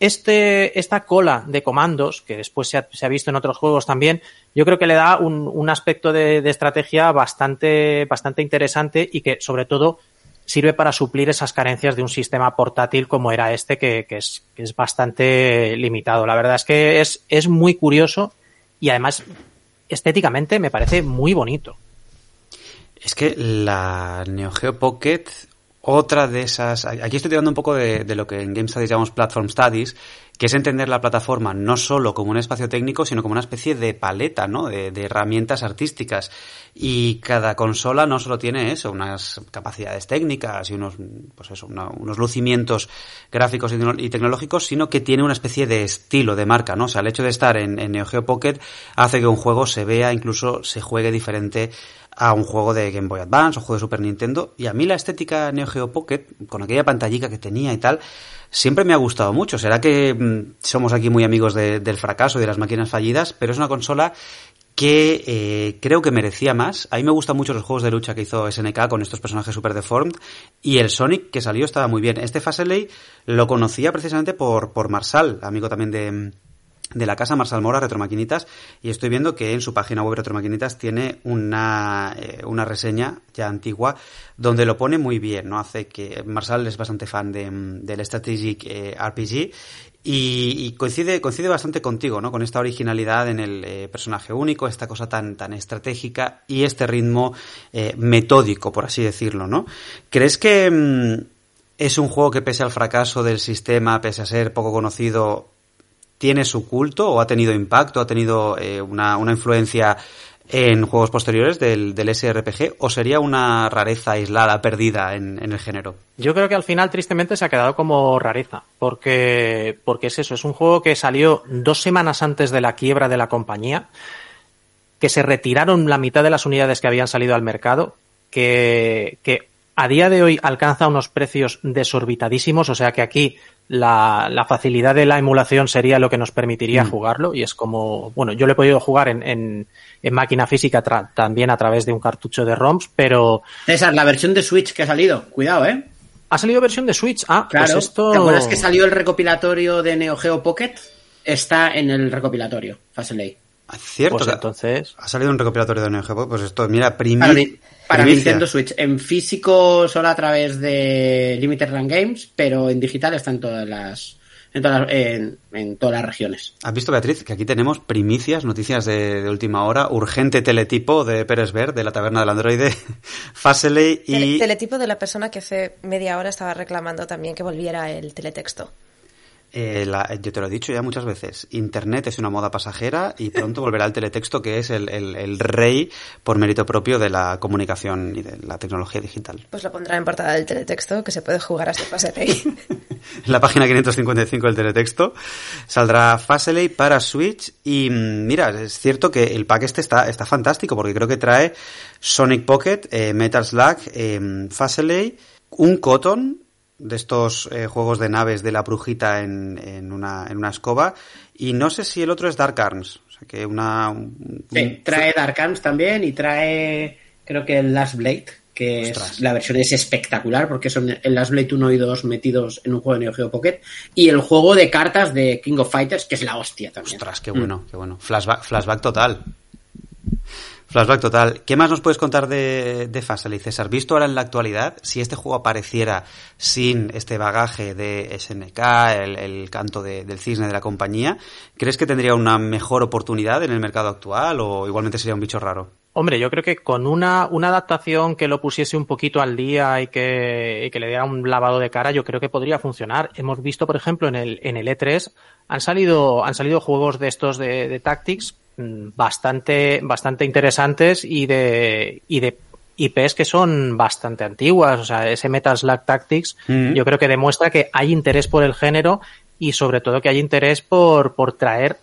Este, esta cola de comandos, que después se ha, visto en otros juegos también, yo creo que le da un, aspecto de, estrategia bastante, bastante interesante y que, sobre todo, sirve para suplir esas carencias de un sistema portátil como era este, que, que, es, que es bastante limitado. La verdad es que es, es muy curioso y además estéticamente me parece muy bonito. Es que la Neo Geo Pocket, otra de esas. Aquí estoy tirando un poco de, lo que en Game Studies llamamos Platform Studies, que es entender la plataforma no solo como un espacio técnico, sino como una especie de paleta, ¿no? De, de herramientas artísticas. Y cada consola no solo tiene eso, unas capacidades técnicas y unos, pues eso, una, unos lucimientos gráficos y, tecnológicos, sino que tiene una especie de estilo, de marca, ¿no? O sea, el hecho de estar en Neo Geo Pocket hace que un juego se vea, incluso se juegue diferente a un juego de Game Boy Advance o juego de Super Nintendo. Y a mí la estética Neo Geo Pocket, con aquella pantallica que tenía y tal, siempre me ha gustado mucho. Será que mmm, somos aquí muy amigos de, del fracaso y de las máquinas fallidas, pero es una consola que eh, creo que merecía más. A mí me gustan mucho los juegos de lucha que hizo SNK con estos personajes super deformed y el Sonic que salió estaba muy bien. Este Faseley lo conocía precisamente por, por Marsal, amigo también de, de la casa Marsal Mora Retromaquinitas y estoy viendo que en su página web Retromaquinitas tiene una, eh, una reseña ya antigua donde lo pone muy bien, ¿no? Hace que Marsal es bastante fan de, del Strategic eh, RPG Y, y coincide, coincide bastante contigo, ¿no? Con esta originalidad en el eh, personaje único, esta cosa tan, tan estratégica y este ritmo eh, metódico, por así decirlo, ¿no? ¿Crees que mm, es un juego que pese al fracaso del sistema, pese a ser poco conocido, tiene su culto o ha tenido impacto, ha tenido eh, una, influencia en juegos posteriores del, del SRPG o sería una rareza aislada, perdida en, en el género? Yo creo que al final, tristemente, se ha quedado como rareza. Porque, porque es eso, es un juego que salió dos semanas antes de la quiebra de la compañía, que se retiraron la mitad de las unidades que habían salido al mercado, que, que a día de hoy alcanza unos precios desorbitadísimos, o sea que aquí la, la facilidad de la emulación sería lo que nos permitiría Mm. jugarlo, y es como, bueno, yo lo he podido jugar en, en, en máquina física tra- también a través de un cartucho de ROMs, pero César, la versión de Switch que ha salido, cuidado, ¿eh? ha salido versión de Switch. Ah, Claro, pues esto... ¿te acuerdas que salió el recopilatorio de Neo Geo Pocket? Está en el recopilatorio, Faseley. Ah, Cierto, Pues entonces... ha salido un recopilatorio de Neo Geo, pues esto, mira, primi- Para, para. Nintendo Switch. En físico solo a través de Limited Run Games, pero en digital está en todas las, en todas las, en, en todas las regiones. ¿Has visto, Beatriz, que aquí tenemos primicias, noticias de, de última hora, urgente teletipo de Pérez Ver, de la taberna del androide, <laughs> Faseley Tele- y... Teletipo de la persona que hace media hora estaba reclamando también que volviera el teletexto. Eh, la- yo te lo he dicho ya muchas veces, Internet es una moda pasajera y pronto <laughs> volverá el teletexto, que es el, el- el rey por mérito propio de la comunicación y de la tecnología digital. Pues lo pondrá en portada del teletexto, que se puede jugar hasta ahí. En la página 555 del teletexto saldrá Faseley para Switch y mm, mira, es cierto que el pack este está, está fantástico porque creo que trae Sonic Pocket, eh, Metal Slug, eh, Faseley, un Cotton de estos eh, juegos de naves de la brujita en, en, una, en una escoba y no sé si el otro es Dark Arms, o sea que una... un- Sí, trae Dark Arms también y trae, creo que el Last Blade, que es- la versión es espectacular porque son el Last Blade 1 y 2 metidos en un juego de Neo Geo Pocket y el juego de cartas de King of Fighters, que es la hostia también. Ostras, qué bueno, qué bueno. Flashback, flashback total. Flashback total. ¿Qué más nos puedes contar de, de Faseley, César? Visto ahora en la actualidad, si este juego apareciera sin este bagaje de SNK, el, el canto de- del cisne de la compañía, ¿crees que tendría una mejor oportunidad en el mercado actual o igualmente sería un bicho raro? Hombre, yo creo que con una, una adaptación que lo pusiese un poquito al día y que, y que le diera un lavado de cara, yo creo que podría funcionar. Hemos visto, por ejemplo, en el, en el E3, han salido, han salido juegos de estos de, de Tactics bastante, bastante interesantes y de, y de IPs que son bastante antiguas. O sea, ese Metal Slug Tactics, Mm. yo creo que demuestra que hay interés por el género y sobre todo que hay interés por, por traer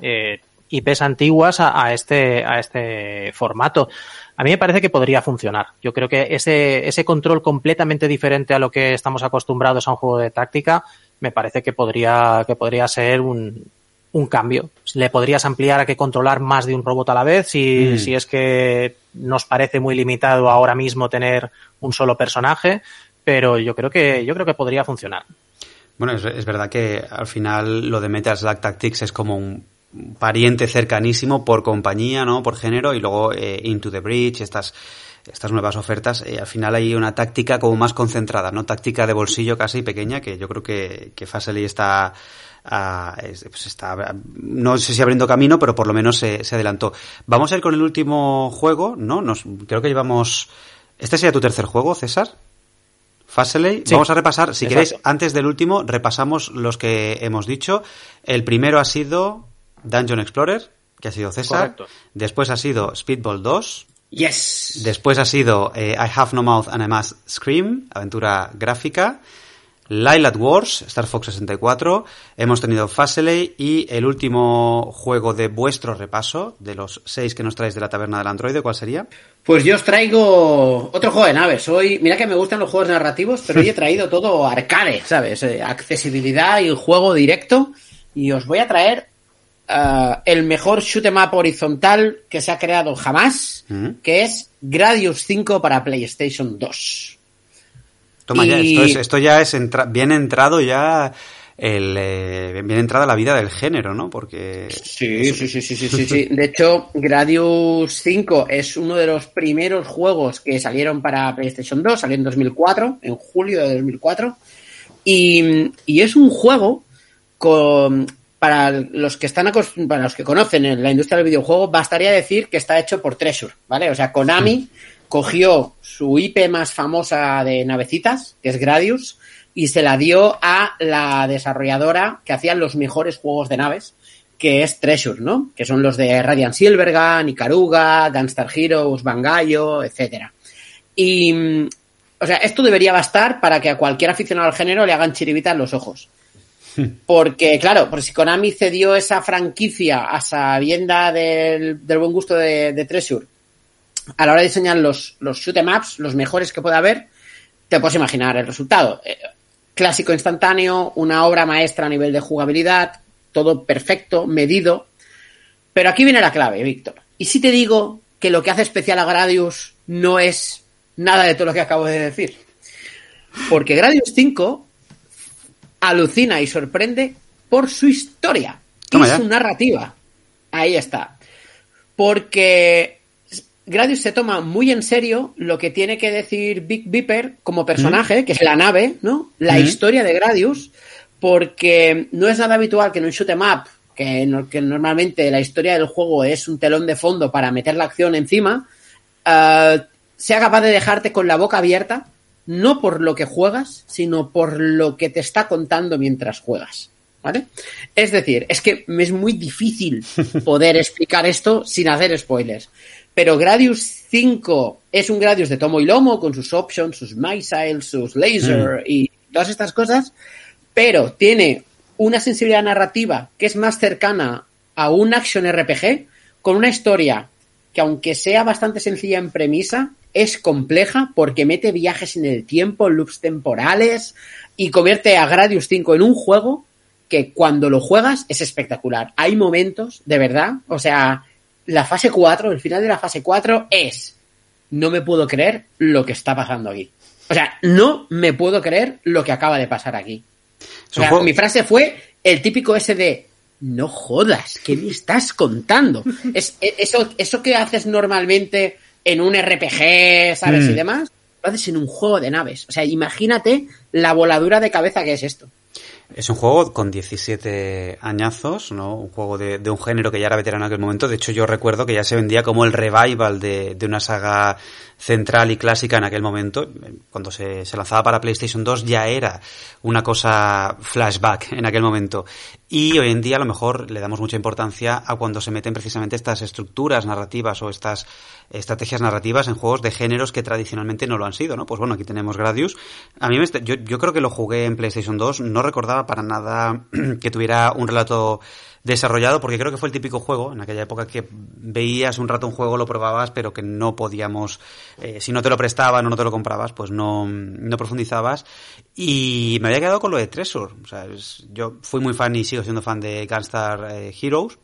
eh, IPs antiguas a, a este, a este formato. A mí me parece que podría funcionar. Yo creo que ese, ese control completamente diferente a lo que estamos acostumbrados a un juego de táctica, me parece que podría, que podría ser un, un cambio. Le podrías ampliar a que controlar más de un robot a la vez si, Mm. si es que nos parece muy limitado ahora mismo tener un solo personaje, pero yo creo que, yo creo que podría funcionar. Bueno, es, es verdad que al final lo de Metal Slug Tactics es como un pariente cercanísimo por compañía, ¿no? Por género y luego eh, Into the Breach, estas estas nuevas ofertas, eh, al final hay una táctica como más concentrada, ¿no? Táctica de bolsillo casi pequeña que yo creo que, que Faseley está es- pues está, no sé si abriendo camino, pero por lo menos se, se adelantó. Vamos a ir con el último juego, ¿no? Nos, creo que llevamos... ¿Este sería tu tercer juego, César? Faseley. Sí. Vamos a repasar, si Exacto. queréis, antes del último, repasamos los que hemos dicho. El primero ha sido Dungeon Explorer, que ha sido César. Correcto. Después ha sido Speedball 2. Yes. Después ha sido eh, I Have No Mouth and I Must Scream, aventura gráfica. Lilat Wars, Star Fox 64. Hemos tenido Faseley y el último juego de vuestro repaso, de los seis que nos traéis de la taberna del androide, ¿cuál sería? Pues yo os traigo otro juego de naves. Hoy, mira que me gustan los juegos narrativos, pero hoy he <laughs> traído todo arcade, ¿sabes? Eh, accesibilidad y juego directo. Y os voy a traer ah, el mejor shoot 'em up horizontal que se ha creado jamás, Mm. que es Gradius 5 para PlayStation 2. Toma ya, esto, es- esto ya es entra- bien entrado ya el eh, bien entrada la vida del género, ¿no? Porque Sí, sí, sí, sí, sí, sí, sí. <laughs> De hecho, Gradius 5 es uno de los primeros juegos que salieron para PlayStation 2, salió en 2004, en julio de 2004. Y, y es un juego con, para los que están para los que conocen la industria del videojuego, bastaría decir que está hecho por Treasure, ¿vale? O sea, Konami cogió su IP más famosa de navecitas, que es Gradius, y se la dio a la desarrolladora que hacía los mejores juegos de naves, que es Treasure, ¿no? Que son los de Radiant Silvergun, Ikaruga, Gunstar Heroes, Bangayo, etcétera. Y, o sea, esto debería bastar para que a cualquier aficionado al género le hagan chiribitas los ojos. <laughs> Porque, claro, por si Konami cedió esa franquicia a sabienda del, del buen gusto de, de Treasure a la hora de diseñar los, los shoot 'em ups, los mejores que pueda haber, te puedes imaginar el resultado. Eh, clásico instantáneo, una obra maestra a nivel de jugabilidad, todo perfecto, medido. Pero aquí viene la clave, Víctor. ¿Y si te digo que lo que hace especial a Gradius no es nada de todo lo que acabo de decir? Porque Gradius 5 alucina y sorprende por su historia y su narrativa. Ahí está. Porque Gradius se toma muy en serio lo que tiene que decir Big Beeper como personaje, que es la nave, ¿no? La Mm. historia de Gradius, porque no es nada habitual que en un shoot 'em up, que, no- que normalmente la historia del juego es un telón de fondo para meter la acción encima, eh, sea capaz de dejarte con la boca abierta, no por lo que juegas, sino por lo que te está contando mientras juegas. ¿Vale? Es decir, es que me es muy difícil <laughs> poder explicar esto sin hacer spoilers. Pero Gradius 5 es un Gradius de tomo y lomo, con sus options, sus missiles, sus laser y todas estas cosas, pero tiene una sensibilidad narrativa que es más cercana a un action RPG, con una historia que aunque sea bastante sencilla en premisa, es compleja porque mete viajes en el tiempo, loops temporales y convierte a Gradius 5 en un juego que cuando lo juegas es espectacular. Hay momentos, de verdad, o sea, la fase 4, el final de la fase 4 es, no me puedo creer lo que está pasando aquí. O sea, no me puedo creer lo que acaba de pasar aquí. O sea, mi frase fue el típico ese de no jodas, ¿qué me estás contando? <laughs> es, e- eso, eso que haces normalmente en un RPG, ¿sabes? Mm. Y demás, lo haces en un juego de naves. O sea, imagínate la voladura de cabeza que es esto. Es un juego con 17 añazos, ¿no? Un juego de, un género que ya era veterano en aquel momento. De hecho, yo recuerdo que ya se vendía como el revival de, de una saga central y clásica en aquel momento. Cuando se, se lanzaba para PlayStation 2 ya era una cosa flashback en aquel momento. Y hoy en día a lo mejor le damos mucha importancia a cuando se meten precisamente estas estructuras narrativas o estas estrategias narrativas en juegos de géneros que tradicionalmente no lo han sido, ¿no? Pues bueno, aquí tenemos Gradius. A mí me, yo, yo creo que lo jugué en PlayStation 2, no recordaba para nada <clears throat> que tuviera un relato desarrollado, porque creo que fue el típico juego en aquella época que veías un rato un juego, lo probabas, pero que no podíamos, eh, si no te lo prestaban o no te lo comprabas, pues no, no profundizabas. Y me había quedado con lo de Treasure. O sea, yo fui muy fan y sigo siendo fan de Gunstar eh, Heroes.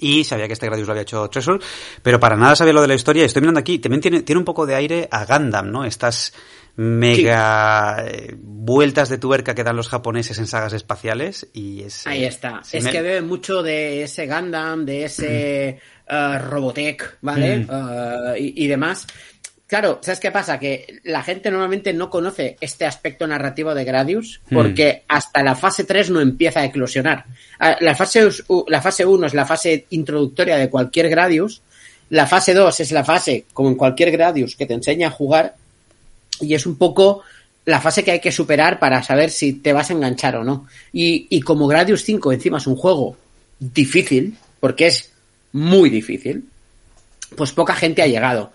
Y sabía que este Gradius lo había hecho Treasure, pero para nada sabía lo de la historia. Estoy mirando aquí, también tiene, tiene un poco de aire a Gundam, ¿no? Estas mega eh, vueltas de tuerca que dan los japoneses en sagas espaciales. Y es, Ahí eh, está. es me- que bebe mucho de ese Gundam, de ese eh, Robotech, ¿vale? Mm. Y, y demás. Claro, ¿sabes qué pasa? Que la gente normalmente no conoce este aspecto narrativo de Gradius Mm. porque hasta la fase 3 no empieza a eclosionar. Ah, La fase, la fase 1 es la fase introductoria de cualquier Gradius. La fase 2 es la fase, como en cualquier Gradius, que te enseña a jugar y es un poco la fase que hay que superar para saber si te vas a enganchar o no. Y, y como Gradius 5 encima es un juego difícil, porque es muy difícil, pues poca gente ha llegado.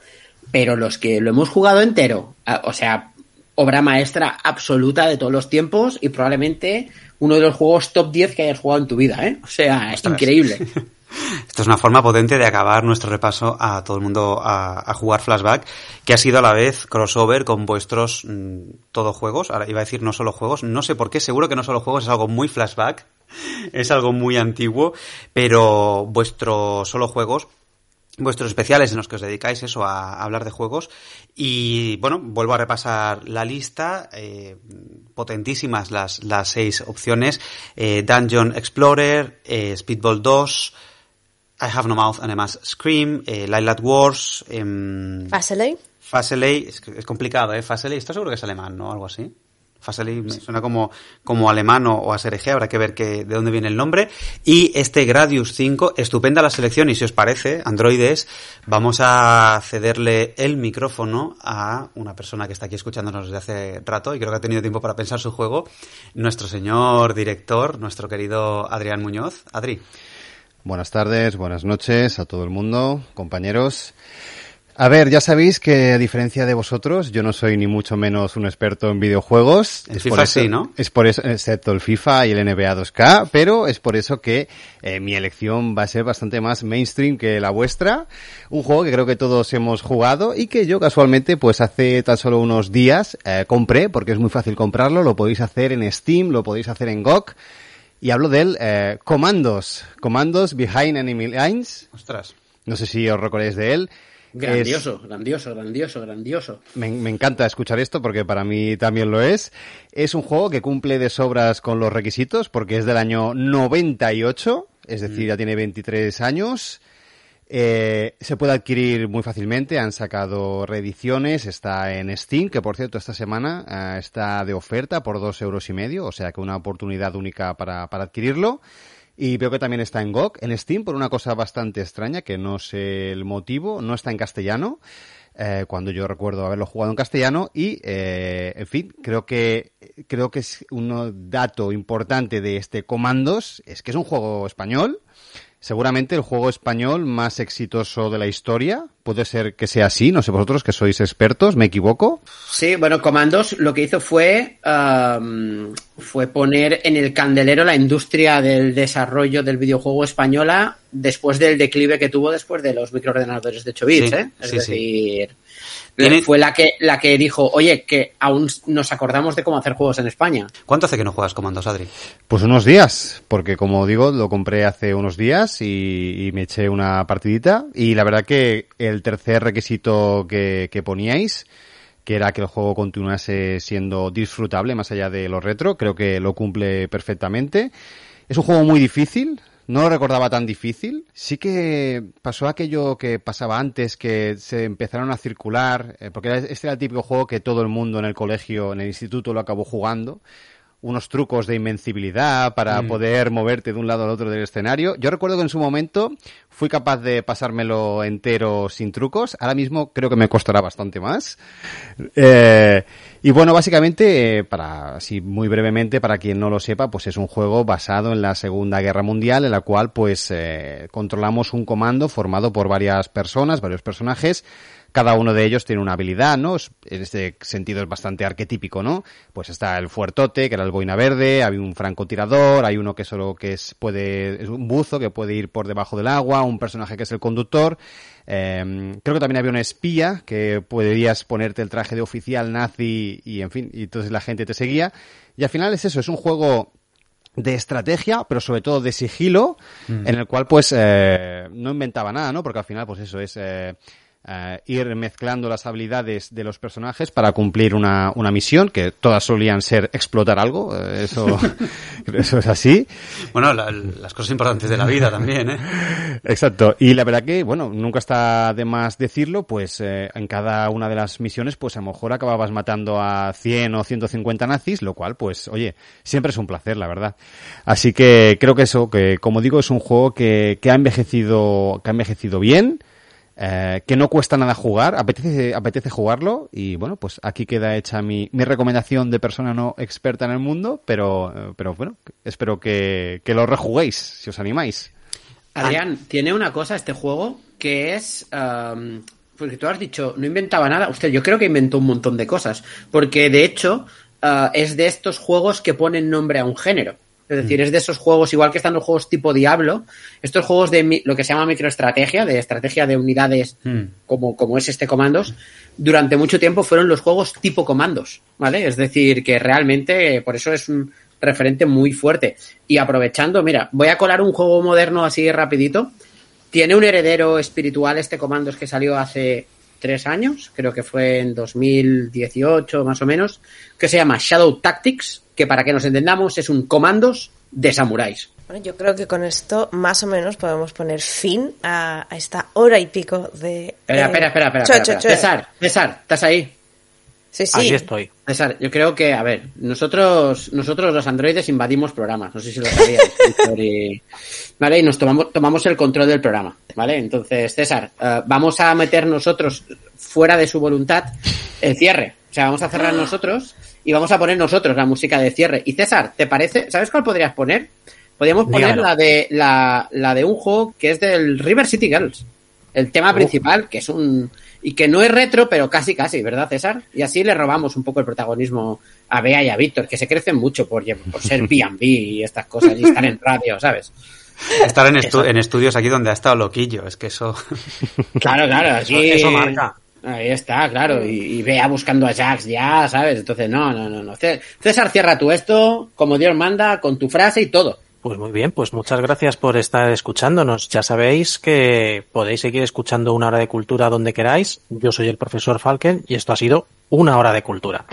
Pero los que lo hemos jugado entero, o sea, obra maestra absoluta de todos los tiempos y probablemente uno de los juegos top 10 que hayas jugado en tu vida, ¿eh? O sea, es Ostras. increíble. <laughs> Esto es una forma potente de acabar nuestro repaso a todo el mundo a, jugar Flashback, que ha sido a la vez crossover con vuestros mm, todo juegos. Ahora iba a decir no solo juegos, no sé por qué, seguro que no solo juegos, es algo muy Flashback, <laughs> es algo muy antiguo, pero vuestros solo juegos vuestros especiales en los que os dedicáis eso a, a hablar de juegos y bueno vuelvo a repasar la lista eh, potentísimas las, las seis opciones eh, Dungeon Explorer eh, Speedball 2 I Have No Mouth and I Must Scream eh, Lilac Wars em, Faseley. Faseley es, complicado eh Faseley estoy seguro que es alemán no algo así Faseli me suena como, como alemán o a SRG, habrá que ver que, de dónde viene el nombre. Y este Gradius 5, estupenda la selección y si os parece, androides, vamos a cederle el micrófono a una persona que está aquí escuchándonos desde hace rato y creo que ha tenido tiempo para pensar su juego, nuestro señor director, nuestro querido Adrián Muñoz. Adri. Buenas tardes, buenas noches a todo el mundo, compañeros. A ver, ya sabéis que a diferencia de vosotros, yo no soy ni mucho menos un experto en videojuegos. En Es FIFA por eso- sí, ¿no? Es por eso, excepto el FIFA y el NBA 2K, pero es por eso que eh, mi elección va a ser bastante más mainstream que la vuestra. Un juego que creo que todos hemos jugado y que yo casualmente, pues hace tan solo unos días eh, compré, porque es muy fácil comprarlo, lo podéis hacer en Steam, lo podéis hacer en GOG. Y hablo del eh, Comandos, Comandos Behind Enemy Lines. Ostras. No sé si os recordáis de él. Grandioso, grandioso, grandioso, grandioso. Me, me encanta escuchar esto porque para mí también lo es. Es un juego que cumple de sobras con los requisitos porque es del año 98, es decir, ya tiene 23 años. Eh, se puede adquirir muy fácilmente, han sacado reediciones, está en Steam, que por cierto esta semana eh, está de oferta por dos euros y medio, o sea que una oportunidad única para, para adquirirlo. Y veo que también está en GOG, en Steam, por una cosa bastante extraña, que no sé el motivo, no está en castellano, eh, cuando yo recuerdo haberlo jugado en castellano, y, eh, en fin, creo que, creo que es un dato importante de este Comandos, es que es un juego español, seguramente el juego español más exitoso de la historia, puede ser que sea así, no sé vosotros que sois expertos, ¿me equivoco? Sí, bueno, Comandos lo que hizo fue, fue poner en el candelero la industria del desarrollo del videojuego española después del declive que tuvo después de los microordenadores de 8 bits, Sí, ¿eh? Es sí, sí. Tiene- fue la que, la que dijo, oye, que aún nos acordamos de cómo hacer juegos en España. ¿Cuánto hace que no juegas comandos, Adri? Pues unos días, porque como digo, lo compré hace unos días y, y me eché una partidita. Y la verdad que el tercer requisito que, que poníais, que era que el juego continuase siendo disfrutable más allá de lo retro, creo que lo cumple perfectamente. Es un juego muy difícil, no lo recordaba tan difícil. Sí que pasó aquello que pasaba antes, que se empezaron a circular, eh, porque este era el típico juego que todo el mundo en el colegio, en el instituto lo acabó jugando unos trucos de invencibilidad para poder moverte de un lado al otro del escenario. Yo recuerdo que en su momento fui capaz de pasármelo entero sin trucos. Ahora mismo creo que me costará bastante más. Eh, y bueno, básicamente, eh, para así muy brevemente, para quien no lo sepa, pues es un juego basado en la Segunda Guerra Mundial, en la cual pues eh, controlamos un comando formado por varias personas, varios personajes, cada uno de ellos tiene una habilidad, ¿no? Es- En este sentido es bastante arquetípico, ¿no? Pues está el fuertote, que era el boina verde, hay un francotirador, hay uno que solo que es, puede, es un buzo que puede ir por debajo del agua, un personaje que es el conductor, eh, creo que también había una espía que podrías ponerte el traje de oficial nazi y, en fin, y entonces la gente te seguía. Y al final es eso, es un juego de estrategia, pero sobre todo de sigilo, en el cual pues eh, no inventaba nada, ¿no? Porque al final pues eso es eh, eh, ir mezclando las habilidades de los personajes para cumplir una, una misión, que todas solían ser explotar algo, eh, eso, <laughs> eso es así. Bueno, la- las cosas importantes de la vida también, ¿eh? <laughs> Exacto. Y la verdad que, bueno, nunca está de más decirlo, pues eh, en cada una de las misiones, pues a lo mejor acababas matando a 100 o 150 nazis, lo cual, pues, oye, siempre es un placer, la verdad. Así que creo que eso, que como digo, es un juego que, que ha envejecido, que ha envejecido bien, eh, que no cuesta nada jugar, apetece, apetece jugarlo y bueno, pues aquí queda hecha mi, mi recomendación de persona no experta en el mundo, pero, eh, pero bueno, espero que, que lo rejuguéis, si os animáis. Adrián, tiene una cosa este juego que es. am, porque tú has dicho, no inventaba nada. Usted, yo creo que inventó un montón de cosas. Porque de hecho, ah, es de estos juegos que ponen nombre a un género. Es decir, es de esos juegos, igual que están los juegos tipo Diablo, estos juegos de lo que se llama microestrategia, de estrategia de unidades, como, como es este Comandos, durante mucho tiempo fueron los juegos tipo Comandos, ¿vale? Es decir, que realmente, eh, por eso es un referente muy fuerte. Y aprovechando, mira, voy a colar un juego moderno así rapidito. Tiene un heredero espiritual este Comandos que salió hace tres años, creo que fue en 2018 más o menos, que se llama Shadow Tactics, que para que nos entendamos es un Comandos de samuráis. Bueno, yo creo que con esto más o menos podemos poner fin a, a esta hora y pico de... Espera, eh, espera, espera, espera, cho, espera, cho, espera. cho. César, César, ¿estás ahí? Sí, sí. Aquí estoy. César, yo creo que, a ver, nosotros, nosotros los androides invadimos programas, no sé si lo sabías, Víctor, <laughs> y- ¿vale? Y nos tomamos, tomamos el control del programa, ¿vale? Entonces, César, eh, vamos a meter nosotros, fuera de su voluntad, el cierre. O sea, vamos a cerrar nosotros y vamos a poner nosotros la música de cierre. Y César, ¿te parece? ¿Sabes cuál podrías poner? Podríamos poner la de, la, la de un juego que es del River City Girls. El tema Uf. principal, que es un... Y que no es retro, pero casi, casi, ¿verdad, César? Y así le robamos un poco el protagonismo a Bea y a Víctor, que se crecen mucho por, por ser <laughs> B&B y estas cosas, y estar en radio, ¿sabes? Estar en, estu- en estudios aquí donde ha estado loquillo, es que eso... Claro, claro, <laughs> aquí... Eso- eso marca. Ahí está, claro, y, y Bea buscando a Jax ya, ¿sabes? Entonces, no, no, no, no. Cé- César, cierra tú esto, como Dios manda, con tu frase y todo. Pues muy bien, pues muchas gracias por estar escuchándonos. Ya sabéis que podéis seguir escuchando una hora de cultura donde queráis. Yo soy el profesor Falken y esto ha sido una hora de cultura.